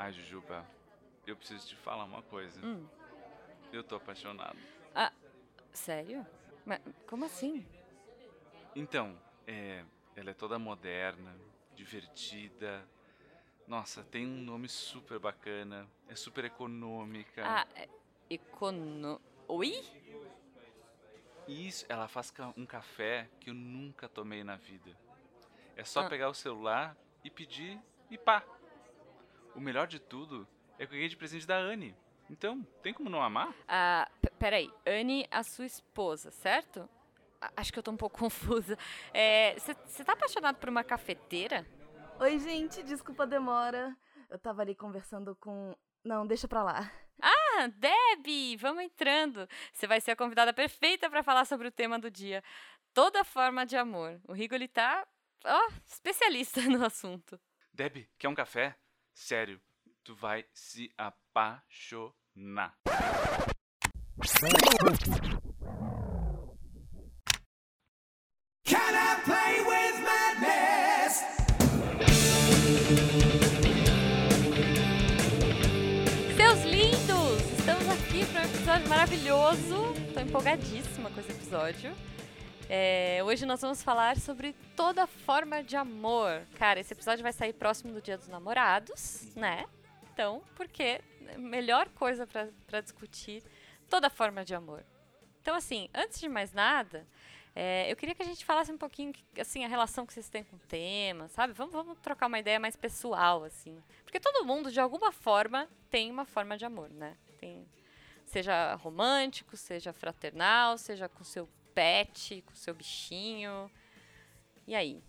Ai, Jujuba, eu preciso te falar uma coisa. Hum. Eu tô apaixonado. Ah, sério? Mas como assim? Então, é, ela é toda moderna, divertida. Nossa, tem um nome super bacana, é super econômica. Ah, é econo... Oi? Isso, ela faz um café que eu nunca tomei na vida. É só Ah. pegar o celular e pedir e pá. O melhor de tudo é que eu ganhei de presente da Anne. Então, tem como não amar? Ah, peraí. Anne, a sua esposa, certo? A- Acho que eu tô um pouco confusa. Você tá apaixonado por uma cafeteira? Oi, gente, desculpa a demora. Eu tava ali conversando com. Não, deixa pra lá. Ah, Deb, vamos entrando. Você vai ser a convidada perfeita para falar sobre o tema do dia. Toda forma de amor. O Rigoli tá, ó, especialista no assunto. Deb, quer um café? Sério, tu vai se apaixonar. Can I play with madness? Seus lindos! Estamos aqui para um episódio maravilhoso. Tô empolgadíssima com esse episódio. É, hoje nós vamos falar sobre toda forma de amor. Cara, esse episódio vai sair próximo do Dia dos Namorados, né? Então, porque melhor coisa pra discutir toda forma de amor. Então, assim, antes de mais nada, é, eu queria que a gente falasse um pouquinho, assim, a relação que vocês têm com o tema, sabe? Vamos, vamos trocar uma ideia mais pessoal, assim. Porque todo mundo, de alguma forma, tem uma forma de amor, né? Tem, seja romântico, seja fraternal, seja com seu pet, com seu bichinho. E aí?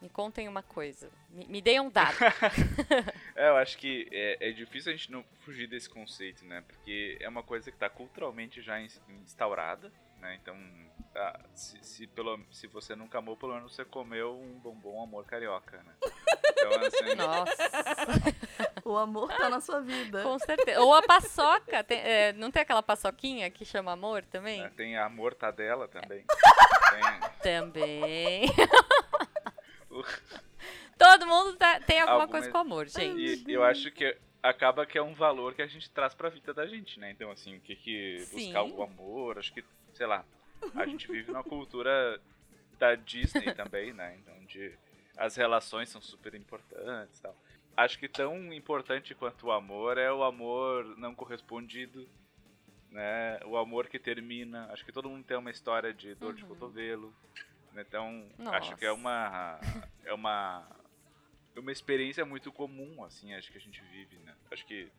Me contem uma coisa. Me, me deem um dado. É, eu acho que é, é difícil a gente não fugir desse conceito, né? Porque é uma coisa que tá culturalmente já ins- instaurada, né? Então, ah, se, se, pelo, se você nunca amou, pelo menos você comeu um bombom amor carioca, né? Então, assim, Nossa, O amor tá na sua vida. com certeza. Ou a paçoca. tem- é, não tem aquela paçoquinha que chama amor também? né, tem a mortadela também. Tem Também. Todo mundo tá- tem alguma Alguma- coisa com amor, gente. E eu acho que acaba que é um valor que a gente traz pra vida da gente, né? Então, assim, o que que buscar o amor, acho que, sei lá, a gente vive numa cultura da Disney também, né? Então, de as relações são super importantes, tal. Acho que tão importante quanto o amor é o amor não correspondido, né? O amor que termina. Acho que todo mundo tem uma história de dor de Uhum. cotovelo. né? Então, acho que é Nossa. uma é uma é uma experiência muito comum, assim, acho que a gente vive, né? Acho que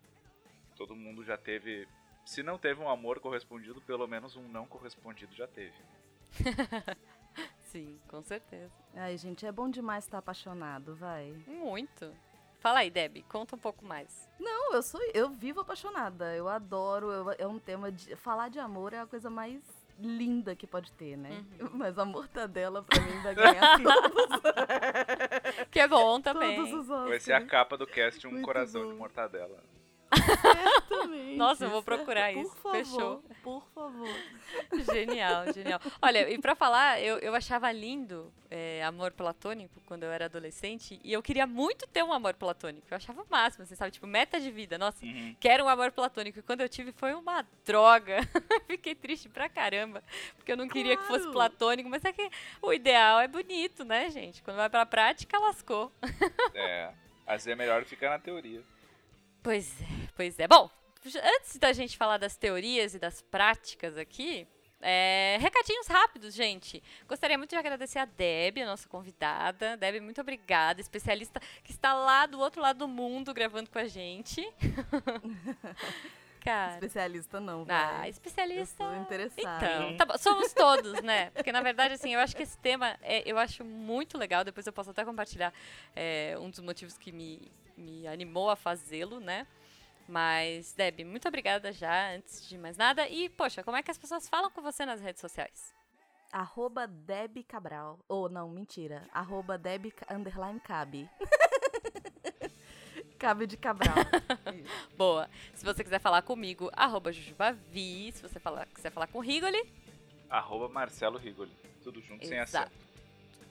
todo mundo já teve, se não teve um amor correspondido, pelo menos um não correspondido já teve. Sim, com certeza. Ai, gente, é bom demais estar apaixonado, vai. Muito. Fala aí, Deb, conta um pouco mais. Não, eu sou, eu vivo apaixonada. Eu adoro, eu- é um tema de falar de amor é a coisa mais linda que pode ter, né? Uhum. Mas a mortadela pra mim vai ganhar todos, Que é bom todos também. os Oscars. Vai ser a capa do cast um Muito coração bom. de mortadela. Exatamente. Nossa, eu vou procurar Por isso. favor, Fechou. Por favor. Genial, genial. Olha, e pra falar, eu, eu achava lindo é, amor platônico quando eu era adolescente. E eu queria muito ter um amor platônico. Eu achava o máximo, você sabe? Tipo, meta de vida. Nossa, Uhum. quero um amor platônico. E quando eu tive foi uma droga. Fiquei triste pra caramba. Porque eu não queria que fosse Claro. platônico. Mas é que o ideal é bonito, né, gente? Quando vai pra prática, lascou. É, às vezes é melhor ficar na teoria. Pois é, pois é. Bom, antes da gente falar das teorias e das práticas aqui, é, recadinhos rápidos, gente. Gostaria muito de agradecer a Deb, a nossa convidada. Deb, muito obrigada, especialista que está lá do outro lado do mundo gravando com a gente. Cara, Especialista não, ah. Eu especialista. sou interessada. Então, tá bom, somos todos, né? Porque na verdade, assim, eu acho que esse tema é, eu acho muito legal. Depois eu posso até compartilhar é, um dos motivos que me, me animou a fazê-lo, né? Mas, Deb, muito obrigada já, antes de mais nada. E, poxa, como é que as pessoas falam com você nas redes sociais? Arroba Deb Cabral. Ou, não, mentira. Arroba Deb underline Cabe. Cabe de Cabral. Boa. Se você quiser falar comigo, arroba Jujubavi. Se você falar, quiser falar com o Rigoli, Arroba Marcelo Rigoli. Tudo junto sem Exato. acento.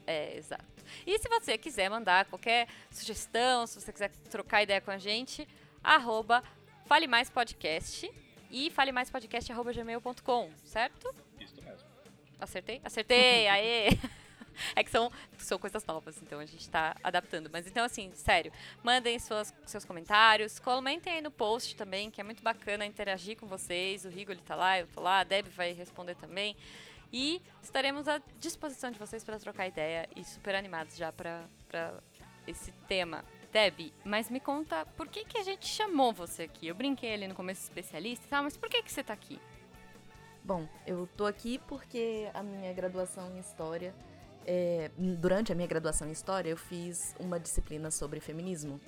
É, exato. E se você quiser mandar qualquer sugestão, se você quiser trocar ideia com a gente, arroba Fale Mais Podcast e falemaispodcast.gmail.com, certo? Isso mesmo. Acertei? Acertei! Aê! É que são, são coisas novas, então a gente tá adaptando. Mas então, assim, sério, mandem suas, seus comentários, comentem aí no post também, que é muito bacana interagir com vocês. O Rigo ele tá lá, eu tô lá, a Deb vai responder também. E estaremos à disposição de vocês para trocar ideia e super animados já para esse tema. Deb, mas me conta, por que, que a gente chamou você aqui? Eu brinquei ali no começo especialista, tá? mas por que, que você tá aqui? Bom, eu tô aqui porque a minha graduação em História é, durante a minha graduação em História, eu fiz uma disciplina sobre feminismo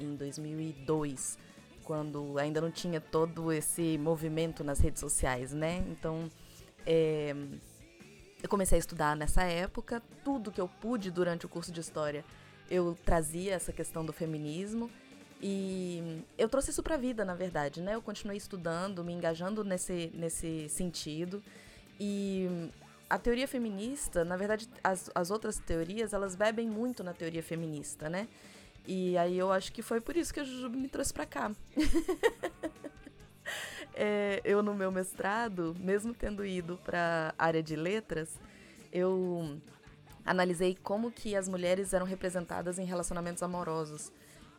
em 2002, quando ainda não tinha todo esse movimento nas redes sociais, né? Então, é, eu comecei a estudar nessa época. Tudo que eu pude durante o curso de História, eu trazia essa questão do feminismo. E eu trouxe isso para a vida, na verdade, né? Eu continuei estudando, me engajando nesse, nesse sentido. E a teoria feminista, na verdade, as, as outras teorias, elas bebem muito na teoria feminista, né? E aí eu acho que foi por isso que a Jujuba me trouxe pra cá. é, eu, no meu mestrado, mesmo tendo ido pra área de letras, eu analisei como que as mulheres eram representadas em relacionamentos amorosos.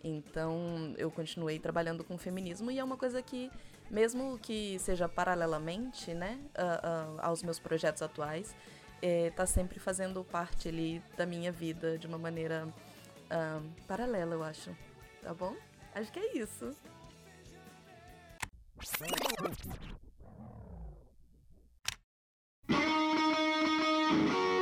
Então, eu continuei trabalhando com feminismo e é uma coisa que mesmo que seja paralelamente, né, uh, uh, aos meus projetos atuais, está é, sempre fazendo parte ali da minha vida de uma maneira uh, paralela, eu acho. Tá bom? Acho que é isso.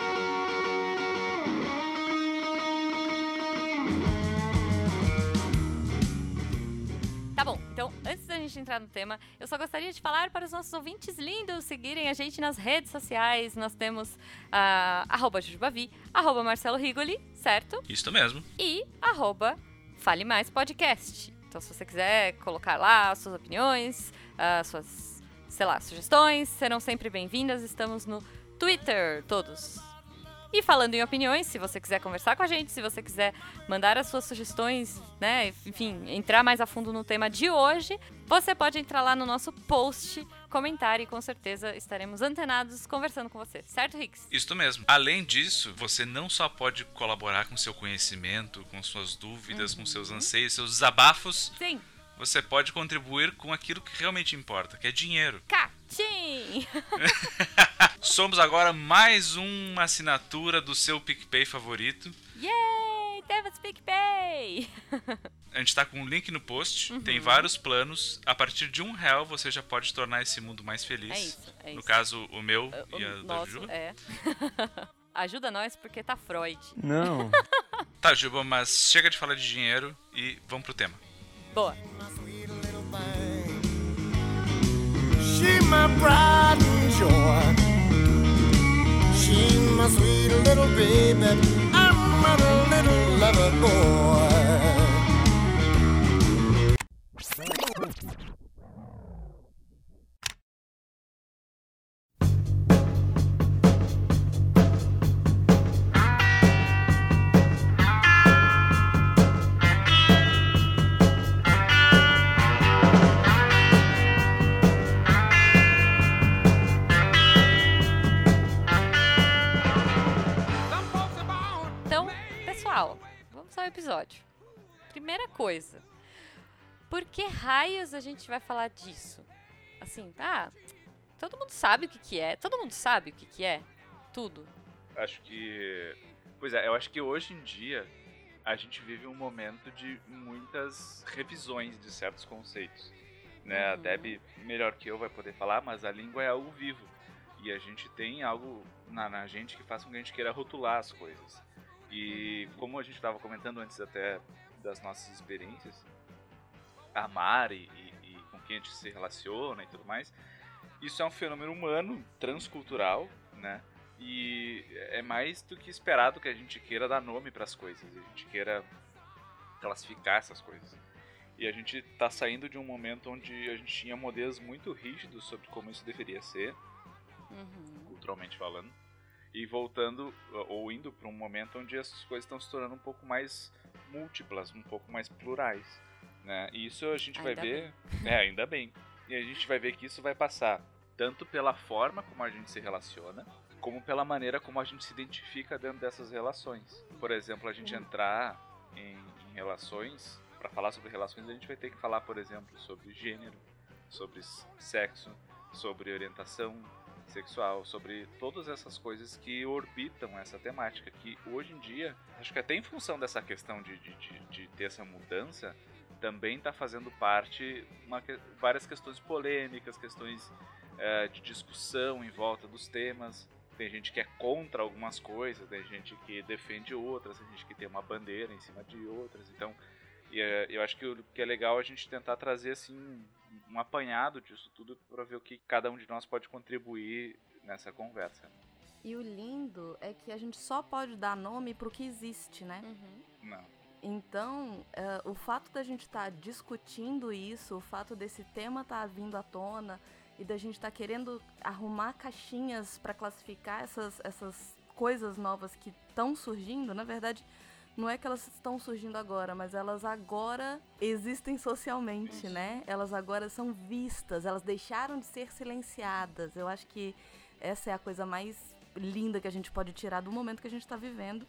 gente entrar no tema, eu só gostaria de falar para os nossos ouvintes lindos seguirem a gente nas redes sociais. Nós temos uh, arroba Jujubavi, arroba Marcelo Rigoli, certo? Isso mesmo. E arroba Fale Mais Podcast. Então, se você quiser colocar lá as suas opiniões, uh, suas, sei lá, sugestões, serão sempre bem-vindas. Estamos no Twitter, todos e falando em opiniões, se você quiser conversar com a gente, se você quiser mandar as suas sugestões, né, enfim, entrar mais a fundo no tema de hoje, você pode entrar lá no nosso post, comentar e com certeza estaremos antenados conversando com você, certo, Rix? Isso mesmo. Além disso, você não só pode colaborar com seu conhecimento, com suas dúvidas, uhum. com seus anseios, seus desabafos. Sim você pode contribuir com aquilo que realmente importa, que é dinheiro. Catim! Somos agora mais uma assinatura do seu PicPay favorito. Yay! Temos PicPay! A gente está com um link no post, uhum. tem vários planos. A partir de um real você já pode tornar esse mundo mais feliz. É isso, é no isso. caso, o meu o, e a o nosso, Juba. É. Ajuda nós porque tá Freud. Não. tá, Juba, mas chega de falar de dinheiro e vamos pro tema. Boa. She my pride and joy. She my sweet little baby. I'm a little lover boy. Episódio. Primeira coisa, por que raios a gente vai falar disso? Assim, tá? Todo mundo sabe o que, que é. Todo mundo sabe o que, que é. Tudo. Acho que. Pois é, eu acho que hoje em dia a gente vive um momento de muitas revisões de certos conceitos. Né? Uhum. A Deb, melhor que eu, vai poder falar, mas a língua é algo vivo. E a gente tem algo na, na gente que faz com que a gente queira rotular as coisas. E como a gente estava comentando antes até das nossas experiências, amar e, e, e, com quem a gente se relaciona e tudo mais, isso é um fenômeno humano, transcultural, né? E é mais do que esperado que a gente queira dar nome para as coisas, a gente queira classificar essas coisas. E a gente está saindo de um momento onde a gente tinha modelos muito rígidos sobre como isso deveria ser, uhum. culturalmente falando e voltando ou indo para um momento onde as coisas estão se tornando um pouco mais múltiplas, um pouco mais plurais. Né? E isso a gente vai Ainda ver. É, ainda bem. E a gente vai ver que isso vai passar tanto pela forma como a gente se relaciona, como pela maneira como a gente se identifica dentro dessas relações. Por exemplo, a gente entrar em, em relações, para falar sobre relações, a gente vai ter que falar, por exemplo, sobre gênero, sobre sexo, sobre orientação sexual, sobre todas essas coisas que orbitam essa temática, que hoje em dia, acho que até em função dessa questão de, de, de, de ter essa mudança, também está fazendo parte uma, várias questões polêmicas, questões eh, de discussão em volta dos temas. Tem gente que é contra algumas coisas, tem gente que defende outras, tem gente que tem uma bandeira em cima de outras. Então, e, eh, eu acho que o que é legal é a gente tentar trazer assim um- apanhado disso tudo para ver o que cada um de nós pode contribuir nessa conversa. E o lindo é que a gente só pode dar nome pro que existe, né? Uhum. Não. Então, eh, o fato da gente estar discutindo isso, o fato desse tema estar vindo à tona e da gente estar querendo arrumar caixinhas para classificar essas, essas coisas novas que estão surgindo, na verdade, não é que elas estão surgindo agora, mas elas agora existem socialmente, né? Elas agora são vistas, elas deixaram de ser silenciadas. Eu acho que essa é a coisa mais linda que a gente pode tirar do momento que a gente está vivendo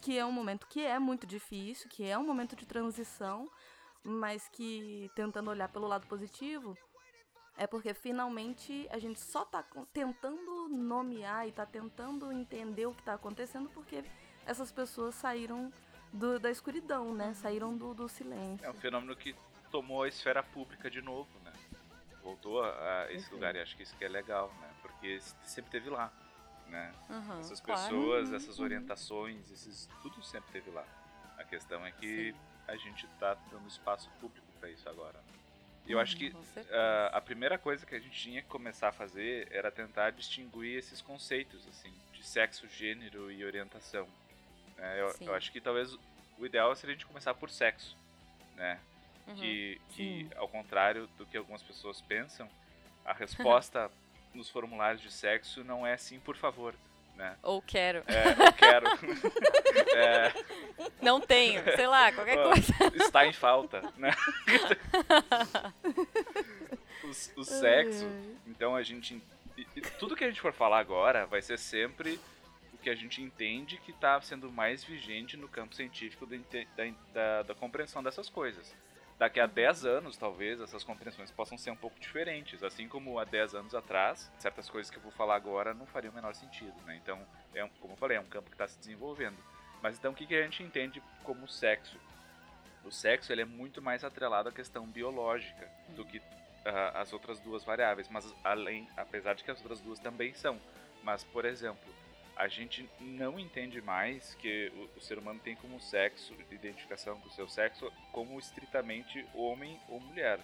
que é um momento que é muito difícil, que é um momento de transição, mas que tentando olhar pelo lado positivo, é porque finalmente a gente só tá com- tentando nomear e tá tentando entender o que tá acontecendo porque essas pessoas saíram do- da escuridão, né? Saíram do, do silêncio. É um fenômeno que tomou a esfera pública de novo, né? Voltou a, a esse Uhum. lugar e acho que isso que é legal, né? Porque sempre teve lá, né? Uhum, Essas claro. pessoas, Uhum, essas uhum. orientações, esses tudo sempre teve lá. A questão é que a gente tá dando espaço público para isso agora. E eu acho que Com certeza. ah, a primeira coisa que a gente tinha que começar a fazer era tentar distinguir esses conceitos, assim, de sexo, gênero e orientação. É, eu, eu acho que talvez o ideal seria a gente começar por sexo, né? Uhum. Que, que ao contrário do que algumas pessoas pensam, a resposta nos formulários de sexo não é sim, por favor, né? Ou quero. É, eu quero. É, Não tenho, sei lá, qualquer coisa. está em falta, né? o, o sexo, então a gente. Tudo que a gente for falar agora vai ser sempre que a gente entende que está sendo mais vigente no campo científico da, da, da- compreensão dessas coisas. Daqui a 10 anos, talvez, essas compreensões possam ser um pouco diferentes. Assim como há 10 anos atrás, certas coisas que eu vou falar agora não fariam o menor sentido, né? Então, é um- como eu falei, é um campo que está se desenvolvendo. Mas então, o que, que a gente entende como sexo? O sexo ele é muito mais atrelado à questão biológica do que ah, as outras duas variáveis. Mas além, apesar de que as outras duas também são. Mas, por exemplo, a gente não entende mais que o, o ser humano tem como sexo, identificação com o seu sexo, como estritamente homem ou mulher.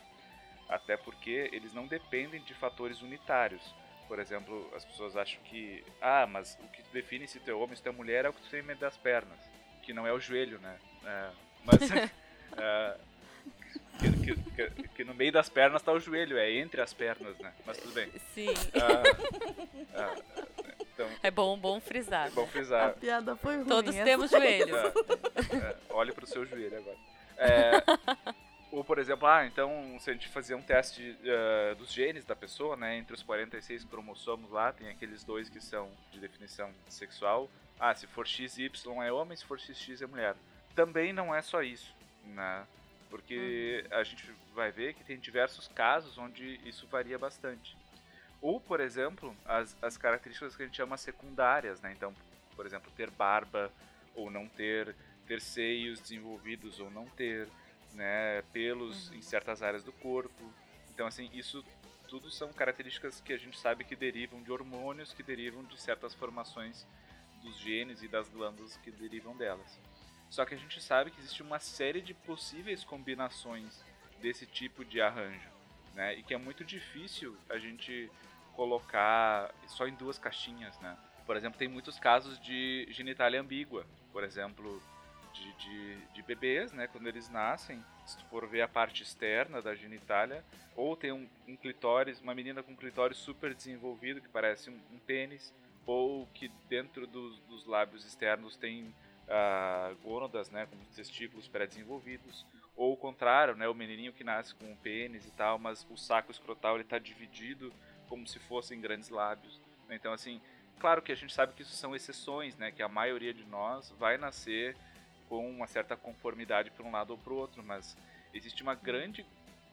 Até porque eles não dependem de fatores unitários. Por exemplo, as pessoas acham que, ah, mas o que define se tu é homem, se tu é mulher é o que tu tem no meio das pernas. Que não é o joelho, né? É, mas é, que, que- que- no meio das pernas tá o joelho, é entre as pernas, né? Mas tudo bem. Sim, Ah, ah, então, é bom, bom é frisar. bom A frisar. piada foi ruim. Todos temos joelhos. É, é, olhe pro seu joelho agora. É, ou, por exemplo, ah, então se a gente fazer um teste eh, dos genes da pessoa, né? Entre os 46 cromossomos lá, tem aqueles dois que são de definição sexual. Ah, se for XY é homem, se for XX é mulher. Também não é só isso, né? Porque a gente vai ver que tem diversos casos onde isso varia bastante. Ou, por exemplo, as, as características que a gente chama secundárias, né? Então, por exemplo, ter barba ou não ter, ter seios desenvolvidos ou não ter, né? Pelos em certas áreas do corpo. Então, assim, isso tudo são características que a gente sabe que derivam de hormônios, que derivam de certas formações dos genes e das glândulas que derivam delas. Só que a gente sabe que existe uma série de possíveis combinações desse tipo de arranjo, né? E que é muito difícil a gente colocar só em duas caixinhas, né? Por exemplo, tem muitos casos de genitália ambígua, por exemplo, de, de, de bebês, né? Quando eles nascem, se tu for ver a parte externa da genitália, ou tem um, um clitóris, uma menina com um clitóris super desenvolvido, que parece um, um pênis, ou que dentro dos, dos lábios externos tem ah, gônadas, né, com testículos pré-desenvolvidos, Ou o contrário, né? O menininho que nasce com um pênis e tal, mas o saco escrotal ele tá dividido como se fossem grandes lábios. Então, assim, claro que a gente sabe que isso são exceções, né? Que a maioria de nós vai nascer com uma certa conformidade para um lado ou para o outro, mas existe uma grande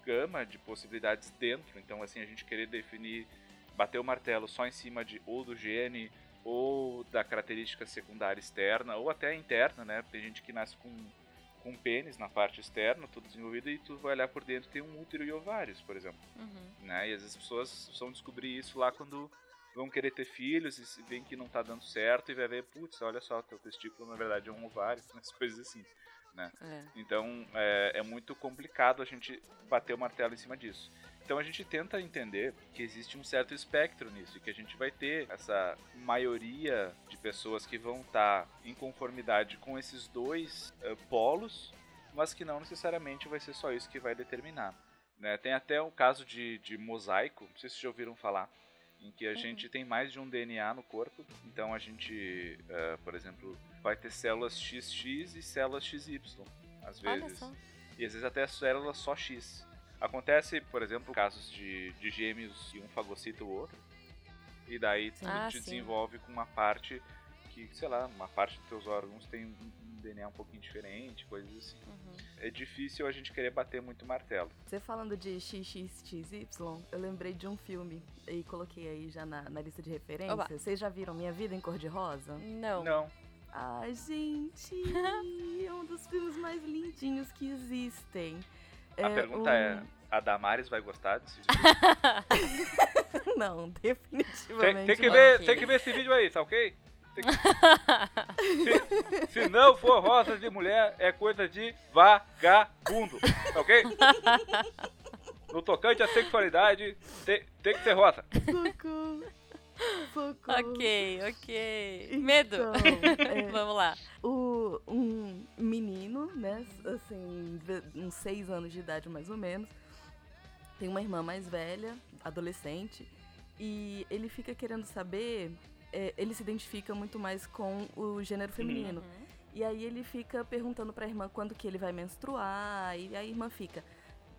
gama de possibilidades dentro. Então, assim, a gente querer definir, bater o martelo só em cima de ou do gene ou da característica secundária externa ou até interna, né? Tem gente que nasce com com pênis na parte externa, tudo desenvolvido, e tu vai olhar por dentro tem um útero e ovários, por exemplo. Uhum. Né? E às vezes as pessoas vão descobrir isso lá quando vão querer ter filhos e se veem que não tá dando certo e vai ver, putz, olha só, teu testículo na verdade é um ovário, umas coisas assim. É. Então é, é muito complicado a gente bater o martelo em cima disso. Então a gente tenta entender que existe um certo espectro nisso e que a gente vai ter essa maioria de pessoas que vão estar em conformidade com esses dois eh, polos, mas que não necessariamente vai ser só isso que vai determinar. né? Tem até o caso de, de mosaico, não sei se vocês já ouviram falar, em que a gente tem mais de um DNA no corpo. Então a gente, eh, por exemplo, vai ter células XX e células XY, às vezes. E às vezes até células só X. Acontece, por exemplo, casos de, de gêmeos e um fagocita o outro. E daí tu Ah, te sim. desenvolve com uma parte que, sei lá, uma parte dos teus órgãos tem um DNA um pouquinho diferente, coisas assim. Uhum. É difícil a gente querer bater muito martelo. Você falando de XXXY, eu lembrei de um filme e coloquei aí já na, na lista de referência. Oba. Vocês já viram Minha Vida em Cor-de-Rosa? Não. Não. Ai, gente, é um dos filmes mais lindinhos que existem. A pergunta um- é: a Damares vai gostar desse vídeo? Não, tem, definitivamente tem que não. ver, Ok. tem que ver esse vídeo aí, tá ok? Se, se não for rosa de mulher, é coisa de vagabundo, tá ok? No tocante à sexualidade, tem, tem que ser rosa. Socorro. Socorro. Ok, ok. Medo. Então, é, Vamos lá. o, um menino, né, assim, uns seis anos de idade mais ou menos, tem uma irmã mais velha, adolescente, e ele fica querendo saber, é, ele se identifica muito mais com o gênero feminino. Uhum. E aí ele fica perguntando pra irmã quando que ele vai menstruar, e a irmã fica.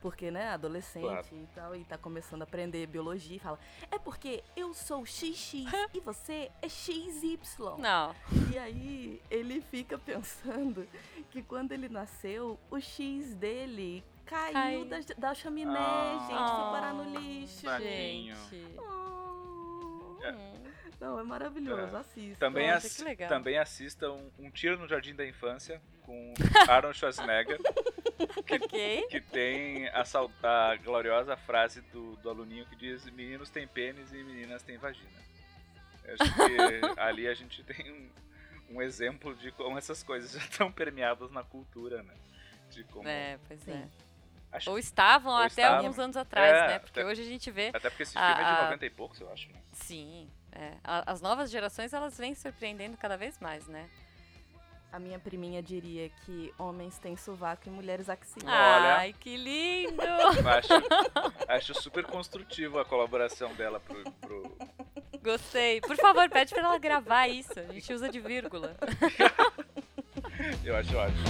Porque, né, adolescente Claro. e tal, e tá começando a aprender biologia e fala: É porque eu sou XX e você é XY. Não. E aí ele fica pensando que quando ele nasceu, o X dele caiu da, da chaminé, Ah. gente, foi parar no lixo. Tadinho. Gente. Oh. É. Não, é maravilhoso, É. assista. Também, Nossa, ass- que legal. também assista um, um Tiro no Jardim da Infância com Arnold Schwarzenegger, Ok. que tem a, a gloriosa frase do, do aluninho que diz: Meninos têm pênis e meninas têm vagina. Eu acho que ali a gente tem um, um exemplo de como essas coisas já estão permeadas na cultura, né? De como. É, pois é. Acho- Ou estavam Ou até estavam. alguns anos atrás, É, né? Porque até- hoje a gente vê. Até porque esse a- filme é de a- 90 e poucos, eu acho, né? Sim. É. As novas gerações, elas vêm surpreendendo cada vez mais, né? A minha priminha diria que homens têm sovaco e mulheres axila. Olha. Ai, que lindo! Acho, acho super construtivo a colaboração dela pro, pro, Gostei. Por favor, pede pra ela gravar isso. A gente usa de vírgula. Eu acho ótimo.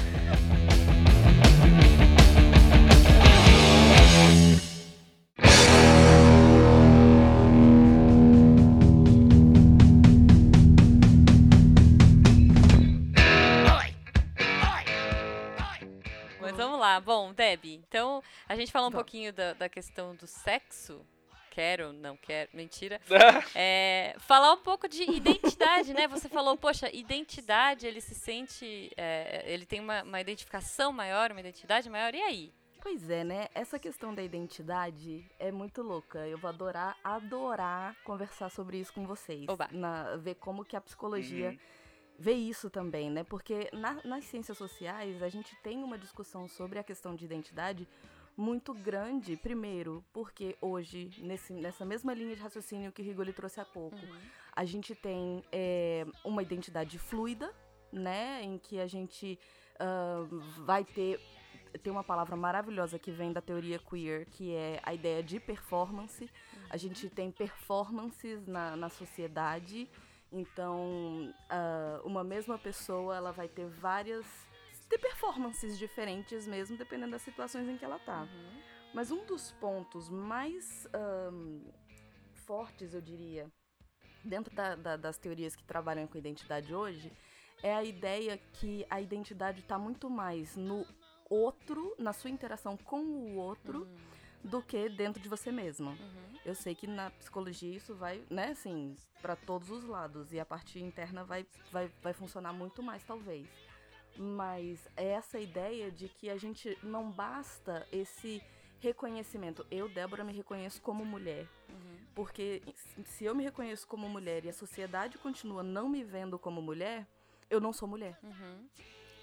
Bom, Debbie, então a gente falou um Bom. pouquinho da, da questão do sexo. Quero, não quero, mentira. É, falar um pouco de identidade, né? Você falou, poxa, identidade, ele se sente. é, ele tem uma, uma identificação maior, uma identidade maior, e aí? Pois é, né? Essa questão da identidade é muito louca. Eu vou adorar, adorar conversar sobre isso com vocês. Oba. Na, ver como que a psicologia Uhum. Vê isso também, né? Porque na- nas ciências sociais a gente tem uma discussão sobre a questão de identidade muito grande. Primeiro, porque hoje, nesse, nessa mesma linha de raciocínio que Rigoli trouxe há pouco, a gente tem é, uma identidade fluida, né? Em que a gente ah, vai ter. Tem uma palavra maravilhosa que vem da teoria queer, que é a ideia de performance. A gente tem performances na, na sociedade. Então, ah, uma mesma pessoa ela vai ter várias ter performances diferentes mesmo, dependendo das situações em que ela tá. Uhum. Mas um dos pontos mais ahn, fortes, eu diria, dentro da- da- das teorias que trabalham com identidade hoje, é a ideia que a identidade está muito mais no outro, na sua interação com o outro, do que dentro de você mesmo. Uhum. Eu sei que na psicologia isso vai, né, assim, para todos os lados. E a parte interna vai, vai, vai funcionar muito mais, talvez. Mas é essa ideia de que a gente não basta esse reconhecimento. Eu, Débora, me reconheço como mulher. Uhum. Porque se eu me reconheço como mulher e a sociedade continua não me vendo como mulher, eu não sou mulher. Uhum.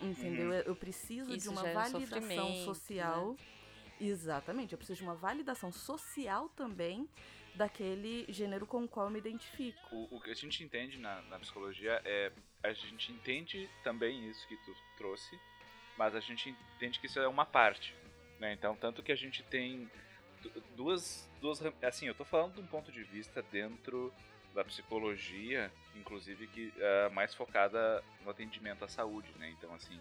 Entendeu? Eu- Eu preciso Isso de uma é validação sofrimento, né? Exatamente, eu preciso de uma validação social também daquele gênero com o qual eu me identifico. O, o que a gente entende na, na psicologia é. A gente entende também isso que tu trouxe, mas a gente entende que isso é uma parte. Né? Então, tanto que a gente tem du- duas, duas. Assim, eu tô falando de um ponto de vista dentro da psicologia, inclusive que é mais focada no atendimento à saúde, né? Então, assim,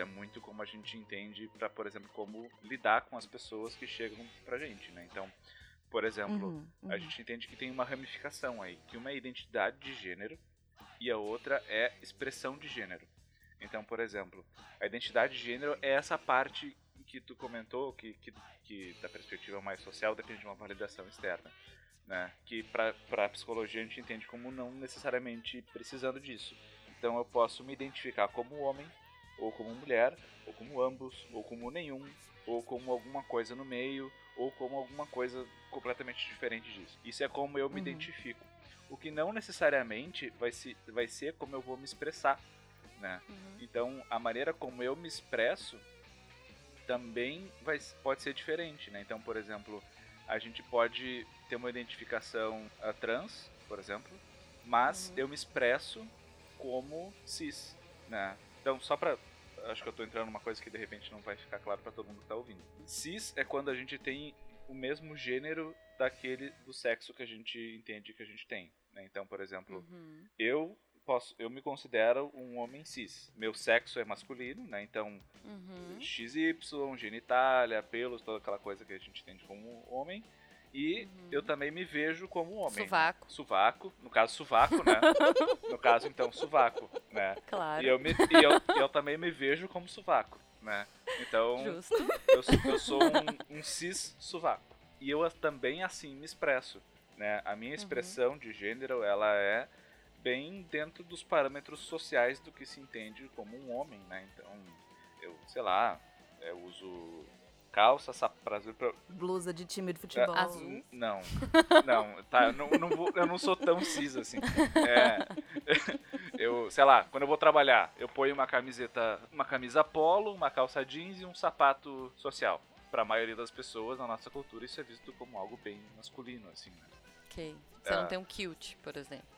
é muito como a gente entende para, por exemplo, como lidar com as pessoas que chegam pra gente, né? Então, por exemplo, Uhum, a uhum. gente entende que tem uma ramificação aí, que uma é identidade de gênero e a outra é expressão de gênero. Então, por exemplo, a identidade de gênero é essa parte que tu comentou, que, que, que da perspectiva mais social depende de uma validação externa. Né? Que para a psicologia a gente entende como não necessariamente precisando disso. Então eu posso me identificar como homem, ou como mulher, ou como ambos, ou como nenhum, ou como alguma coisa no meio, ou como alguma coisa completamente diferente disso. Isso é como eu me Uhum. identifico. O que não necessariamente vai, se, vai ser como eu vou me expressar, né? Uhum. Então, a maneira como eu me expresso também vai, pode ser diferente, né? Então, por exemplo, a gente pode ter uma identificação ah, trans, por exemplo, mas Uhum. eu me expresso como cis, né? Então, só pra... Acho que eu tô entrando numa coisa que de repente não vai ficar claro pra todo mundo que tá ouvindo. Cis é quando a gente tem o mesmo gênero daquele do sexo que a gente entende que a gente tem, né? Então, por exemplo, Uhum. eu posso, eu me considero um homem cis. Meu sexo é masculino, né? Então, Uhum. XY, genitália, pelos, toda aquela coisa que a gente entende como homem. E Uhum. eu também me vejo como homem. Sovaco. Suvaco, no caso sovaco, né? no caso então sovaco, né? Claro. E eu, me, e eu, eu também me vejo como sovaco, né? Então, eu, sou- eu sou um, um cis sovaco. E eu também assim me expresso, né? A minha expressão de gênero, ela é bem dentro dos parâmetros sociais do que se entende como um homem, né? Então, eu, sei lá, eu uso calça, sapato, pra, Blusa de time de futebol. Azul. não, não, tá, eu não, não vou- eu não sou tão cis assim. É, eu, sei lá, quando eu vou trabalhar, eu ponho uma camiseta, uma camisa polo, uma calça jeans e um sapato social. Pra maioria das pessoas na nossa cultura isso é visto como algo bem masculino, assim, né? Ok. Você É. não tem um cute, por exemplo.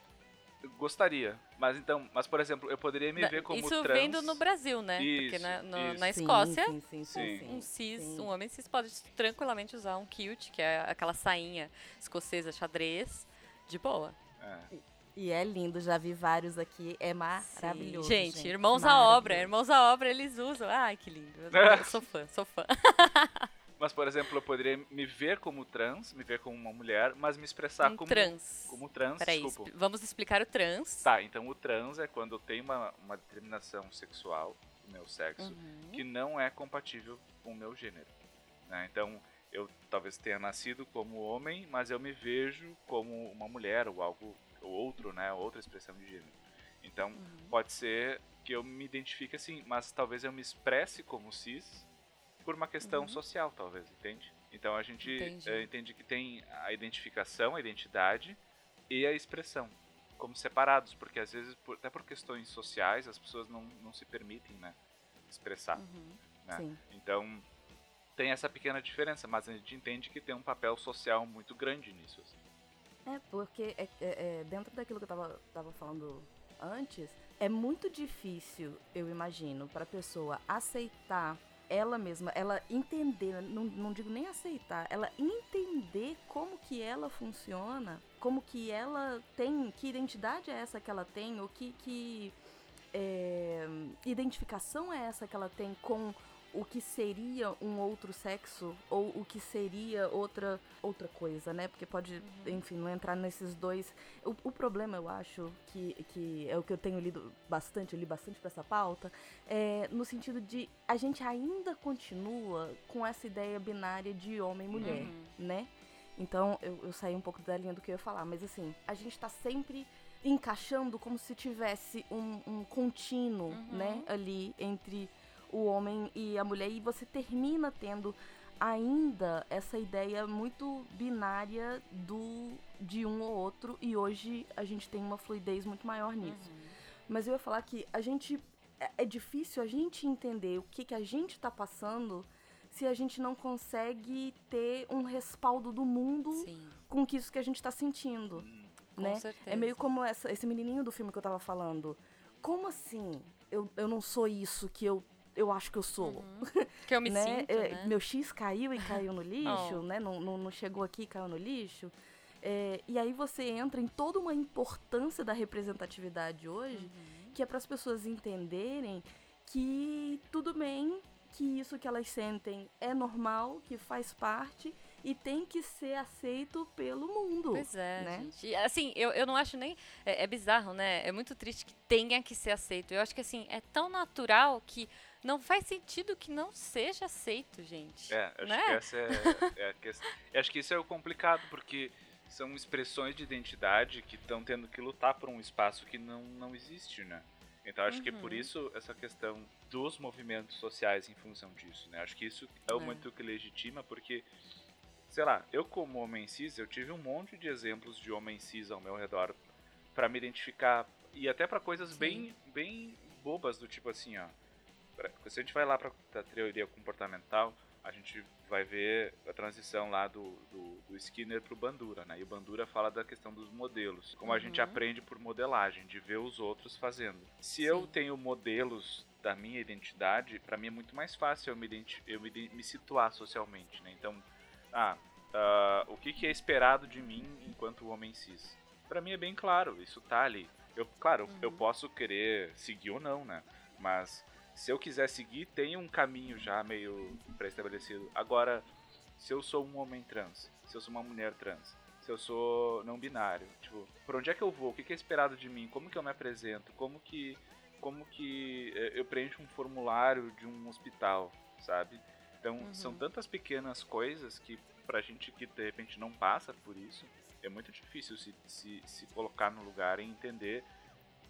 Gostaria, mas então, mas por exemplo, eu poderia me ver como Isso trans. vendo no Brasil, né? Porque Isso, na, no- isso. na Escócia, sim, sim, sim, Sim. um cis, sim. um homem cis pode tranquilamente usar um cute, que é aquela sainha escocesa xadrez, de boa. É. E é lindo, já vi vários aqui, é maravilhoso. Gente, irmãos à obra, irmãos à obra, eles usam. Ai, que lindo. Eu sou fã, sou fã. Mas por exemplo, eu poderia me ver como trans, me ver como uma mulher, mas me expressar Um como trans. como trans, Peraí, desculpa. vamos explicar o trans. Tá, então o trans é quando eu tenho uma, uma determinação sexual do meu sexo Uhum. que não é compatível com o meu gênero. né? Então eu talvez tenha nascido como homem, mas eu me vejo como uma mulher ou algo ou outro, né? Outra expressão de gênero. Então Uhum. pode ser que eu me identifique assim, mas talvez eu me expresse como cis por uma questão social, talvez, entende? Então a gente Entendi. eh, entende que tem a identificação, a identidade e a expressão como separados, porque às vezes, por- até por questões sociais, as pessoas não, não se permitem, né, expressar. Uhum. né? Então tem essa pequena diferença, mas a gente entende que tem um papel social muito grande nisso. assim. É, porque é, é- é, dentro daquilo que eu tava, tava falando antes, é muito difícil, eu imagino, pra pessoa aceitar ela mesma, ela entender, não, não digo nem aceitar, ela entender como que ela funciona, como que ela tem, que identidade é essa que ela tem, ou que, que é, identificação é essa que ela tem com o que seria um outro sexo ou o que seria outra outra coisa, né? Porque pode, enfim, não entrar nesses dois. O, o problema, eu acho, que, que é o que eu tenho lido bastante, eu li bastante pra essa pauta, é no sentido de a gente ainda continua com essa ideia binária de homem e mulher, né? Então, eu, eu saí um pouco da linha do que eu ia falar, mas assim, a gente tá sempre encaixando como se tivesse um, um contínuo, né, ali entre o homem e a mulher, e você termina tendo ainda essa ideia muito binária do de um ou outro, e hoje a gente tem uma fluidez muito maior nisso. Mas eu ia falar que a gente. É, é difícil a gente entender o que, que a gente tá passando se a gente não consegue ter um respaldo do mundo Sim, com que isso que a gente tá sentindo. com né? certeza. É meio como essa- esse menininho do filme que eu tava falando. Como assim? Eu, eu não sou isso que eu, eu acho que eu sou. Que eu me né? sinto, É, né? Meu X caiu e caiu no lixo, Oh. né? Não, não, não chegou aqui e caiu no lixo. É, e aí você entra em toda uma importância da representatividade hoje, Uhum. que é para as pessoas entenderem que tudo bem, que isso que elas sentem é normal, que faz parte e tem que ser aceito pelo mundo. Pois é, né? gente. Assim, eu, eu não acho nem. É, é bizarro, né? É muito triste que tenha que ser aceito. Eu acho que, assim, é tão natural que não faz sentido que não seja aceito, gente. É, acho Né? que essa é, é a questão. Acho que isso é o complicado, porque são expressões de identidade que estão tendo que lutar por um espaço que não, não existe, né? Então acho que por Uhum. isso essa questão dos movimentos sociais em função disso, né? Acho que isso é o É. muito que legitima, porque, sei lá, eu como homem cis, eu tive um monte de exemplos de homens cis ao meu redor pra me identificar e até pra coisas Sim. bem, bem bobas do tipo assim, ó. Se a gente vai lá pra, pra teoria comportamental, a gente vai ver a transição lá do, do, do Skinner pro Bandura, né? E o Bandura fala da questão dos modelos, como a gente Uhum. aprende por modelagem, de ver os outros fazendo. Se eu Sim. tenho modelos da minha identidade, pra mim é muito mais fácil eu me, eu me, me situar socialmente, né? Então, ah, ah, o que, que é esperado de mim enquanto homem cis? Pra mim é bem claro, isso tá ali. Eu, claro, eu Uhum. posso querer seguir ou não, né? Mas se eu quiser seguir, tem um caminho já meio pré-estabelecido. Agora, se eu sou um homem trans, se eu sou uma mulher trans, se eu sou não binário, tipo, por onde é que eu vou? O que é esperado de mim? Como que eu me apresento? Como que como que eh, eu preencho um formulário de um hospital, sabe? Então, Uhum. são tantas pequenas coisas que pra gente que de repente não passa por isso, é muito difícil se, se, se colocar no lugar e entender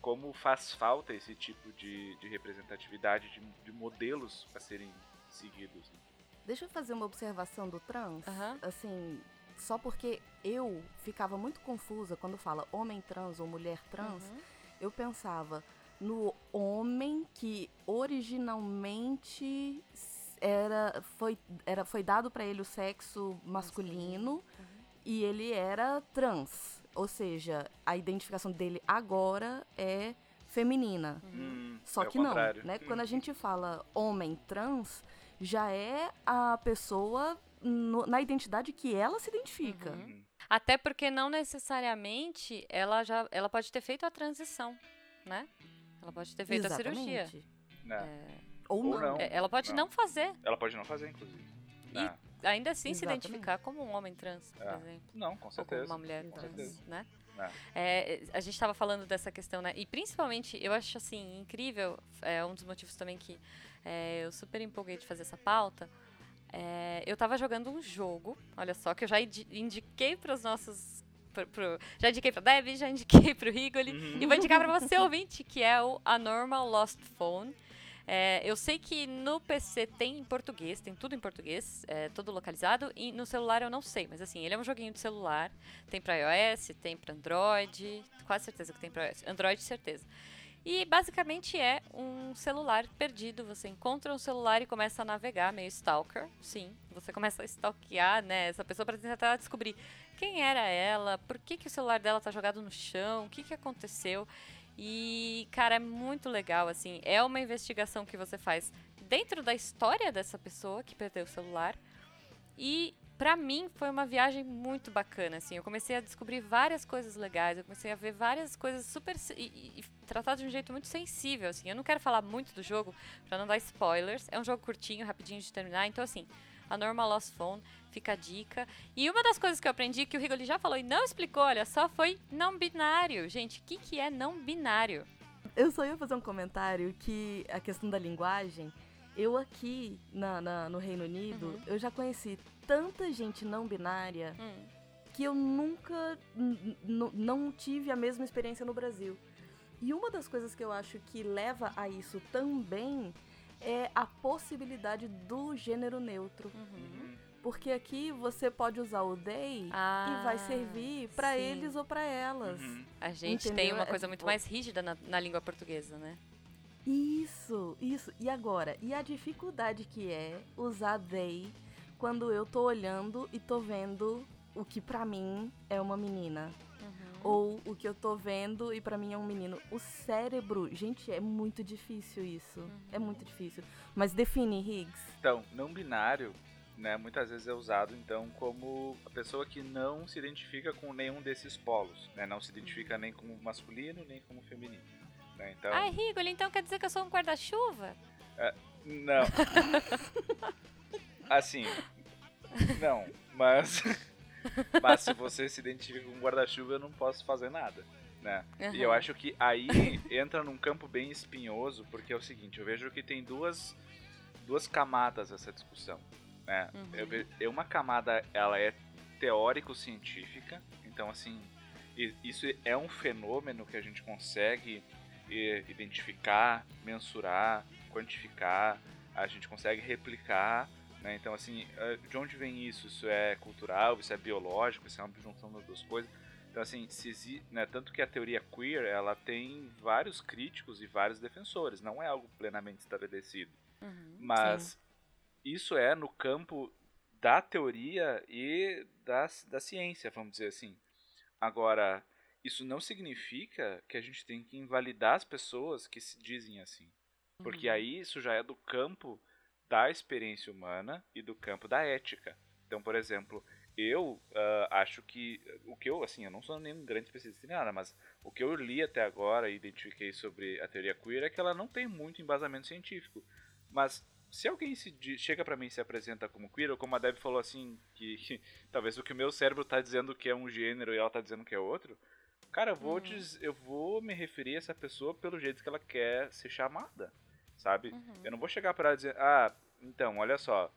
como faz falta esse tipo de, de representatividade, de, de modelos a serem seguidos. né? Deixa eu fazer uma observação do trans. Assim, só porque eu ficava muito confusa quando fala homem trans ou mulher trans, Uhum. eu pensava no homem que originalmente era foi, era, foi dado pra ele o sexo masculino e ele era trans. Ou seja, a identificação dele agora é feminina. Hum, Só é que não, contrário. né? Quando a gente fala homem trans, já é a pessoa no- na identidade que ela se identifica. Uhum. Hum, Até porque não necessariamente ela já ela pode ter feito a transição, né? Ela pode ter feito a cirurgia. Exatamente. né? Ou, Ou não. não. É, Ela pode Não. não fazer. Ela pode não fazer, inclusive. E- Ah, Ainda assim se Exatamente. identificar como um homem trans, por É. exemplo. não, com Ou como certeza. uma mulher Com trans, certeza. né? É. É, a gente estava falando dessa questão, né? E principalmente, eu acho assim, incrível, é um dos motivos também que é, eu super empolguei de fazer essa pauta. É, eu tava jogando um jogo, olha só, que eu já indi- indiquei para os nossos. pro- pro- já indiquei pra Deb, já indiquei pro Rigoli. Uhum. E vou indicar pra você, ouvinte, que é o A Normal Lost Phone. É, eu sei que no PC tem em português, tem tudo em português, é, todo localizado, e no celular eu não sei, mas assim, ele é um joguinho de celular, tem pra iOS, tem pra Android, quase certeza que tem pra iOS, Android certeza. E basicamente é um celular perdido, você encontra um celular e começa a navegar, meio stalker, sim, você começa a stalkear, né, essa pessoa pra tentar descobrir quem era ela, por que, que o celular dela tá jogado no chão, o que, que aconteceu. E, cara, é muito legal, assim. É uma investigação que você faz dentro da história dessa pessoa que perdeu o celular. E pra mim foi uma viagem muito bacana, assim. Eu comecei a descobrir várias coisas legais, eu comecei a ver várias coisas super e, e, tratado de um jeito muito sensível, assim. Eu não quero falar muito do jogo pra não dar spoilers. É um jogo curtinho, rapidinho de terminar, então assim, a Normal Lost Phone fica a dica. E uma das coisas que eu aprendi que o Rigoli já falou e não explicou, olha só, foi não binário. Gente, o que que é não binário? Eu só ia fazer um comentário que a questão da linguagem, eu aqui na, na- no Reino Unido, Uhum. eu já conheci tanta gente não binária Hum. que eu nunca não tive a mesma experiência no Brasil. E uma das coisas que eu acho que leva a isso também é a possibilidade do gênero neutro. Uhum. Porque aqui você pode usar o they Ah, e vai servir pra sim. eles ou pra elas. Uhum. A gente tem Entendeu? uma É coisa muito tipo- mais rígida na, na língua portuguesa, né? Isso, isso. E agora? E a dificuldade que é usar they quando eu tô olhando e tô vendo o que pra mim é uma menina. Ou o que eu tô vendo e pra mim é um menino. O cérebro, gente, é muito difícil isso. É muito difícil. Mas define, Higgs. Então, não binário, né, muitas vezes é usado então como a pessoa que não se identifica com nenhum desses polos, né, não se identifica nem como masculino nem como feminino, né, então Ai, Rigoli, então quer dizer que eu sou um guarda-chuva? não, assim, não, mas mas se você se identifica com guarda-chuva eu não posso fazer nada, né? E eu acho que aí entra num campo bem espinhoso, porque é o seguinte, eu vejo que tem duas, duas camadas essa discussão. Né? Uhum. Eu eu- uma camada ela é teórico-científica, então assim, isso é um fenômeno que a gente consegue identificar, mensurar, quantificar, a gente consegue replicar. Né? Então, assim, eh, de onde vem isso? Isso é cultural, isso é biológico, isso é uma junção das duas coisas. Então, assim, se né, tanto que a teoria queer ela tem vários críticos e vários defensores, não é algo plenamente estabelecido. Uhum. Mas isso é no campo da teoria e da, da ciência, vamos dizer assim. Agora, isso não significa que a gente tem que invalidar as pessoas que se dizem assim. Porque aí isso já é do campo da experiência humana e do campo da ética. Então, por exemplo, eu ah, acho que o que eu, assim, eu não sou nenhum grande especialista em nada, mas o que eu li até agora e identifiquei sobre a teoria queer é que ela não tem muito embasamento científico. Mas se alguém se chega pra mim e se apresenta como queer, ou como a Deb falou assim, que, que talvez o que o meu cérebro tá dizendo que é um gênero e ela tá dizendo que é outro, cara, eu vou, diz- eu vou me referir a essa pessoa pelo jeito que ela quer ser chamada, sabe? Eu não vou chegar e dizer, ah, então, olha só,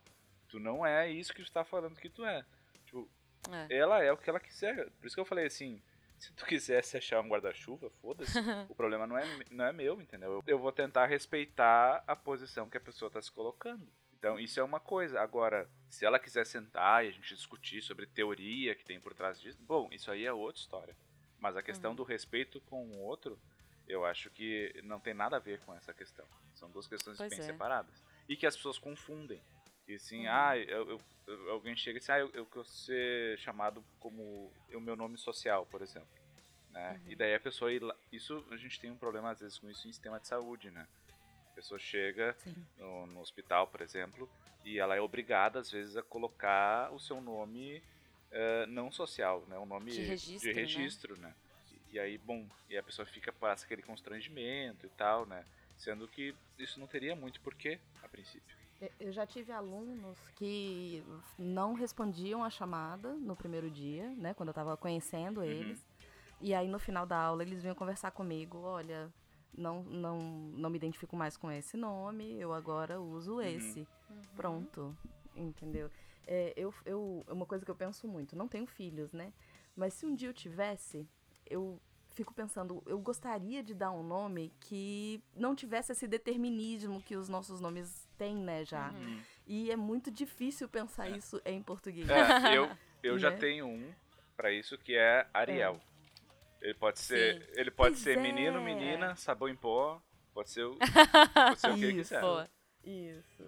tu não é isso que tu tá falando que tu é. Tipo, É. ela é o que ela quiser. Por isso que eu falei assim, se tu quisesse achar um guarda-chuva, foda-se. o problema não é, não é meu, entendeu? Eu, eu vou tentar respeitar a posição que a pessoa tá se colocando. Então, isso é uma coisa. Agora, se ela quiser sentar e a gente discutir sobre teoria que tem por trás disso, bom, isso aí é outra história. Mas a questão do respeito com o outro, eu acho que não tem nada a ver com essa questão. São duas questões Pois bem é. separadas. E que as pessoas confundem. Que assim, ah, eu, eu- alguém chega e diz, ah, eu, eu quero ser chamado como o meu nome social, por exemplo. Né? E daí a pessoa ir lá, isso a gente tem um problema às vezes com isso em sistema de saúde, né? A pessoa chega no, no hospital, por exemplo, e ela é obrigada às vezes a colocar o seu nome eh, não social, né? Um nome De registro, de né? registro, né? E, e aí, bom, e a pessoa fica passa aquele constrangimento e tal, né? Sendo que isso não teria muito porquê a princípio. Eu- Eu já tive alunos que não respondiam a chamada no primeiro dia, né? Quando eu tava conhecendo eles. E aí no final da aula eles vinham conversar comigo, olha, não, não, não me identifico mais com esse nome, eu agora uso esse. Pronto. Entendeu? É, eu, eu, é uma coisa que eu penso muito, não tenho filhos, né? Mas se um dia eu tivesse, eu fico pensando, eu gostaria de dar um nome que não tivesse esse determinismo que os nossos nomes têm, né, já. E é muito difícil pensar isso em português. É, eu eu já Né? tenho um pra isso que é Ariel. Ele pode ser, ele pode Pois ser é. menino, menina, sabão em pó, pode ser o, pode ser o que quiser. Isso.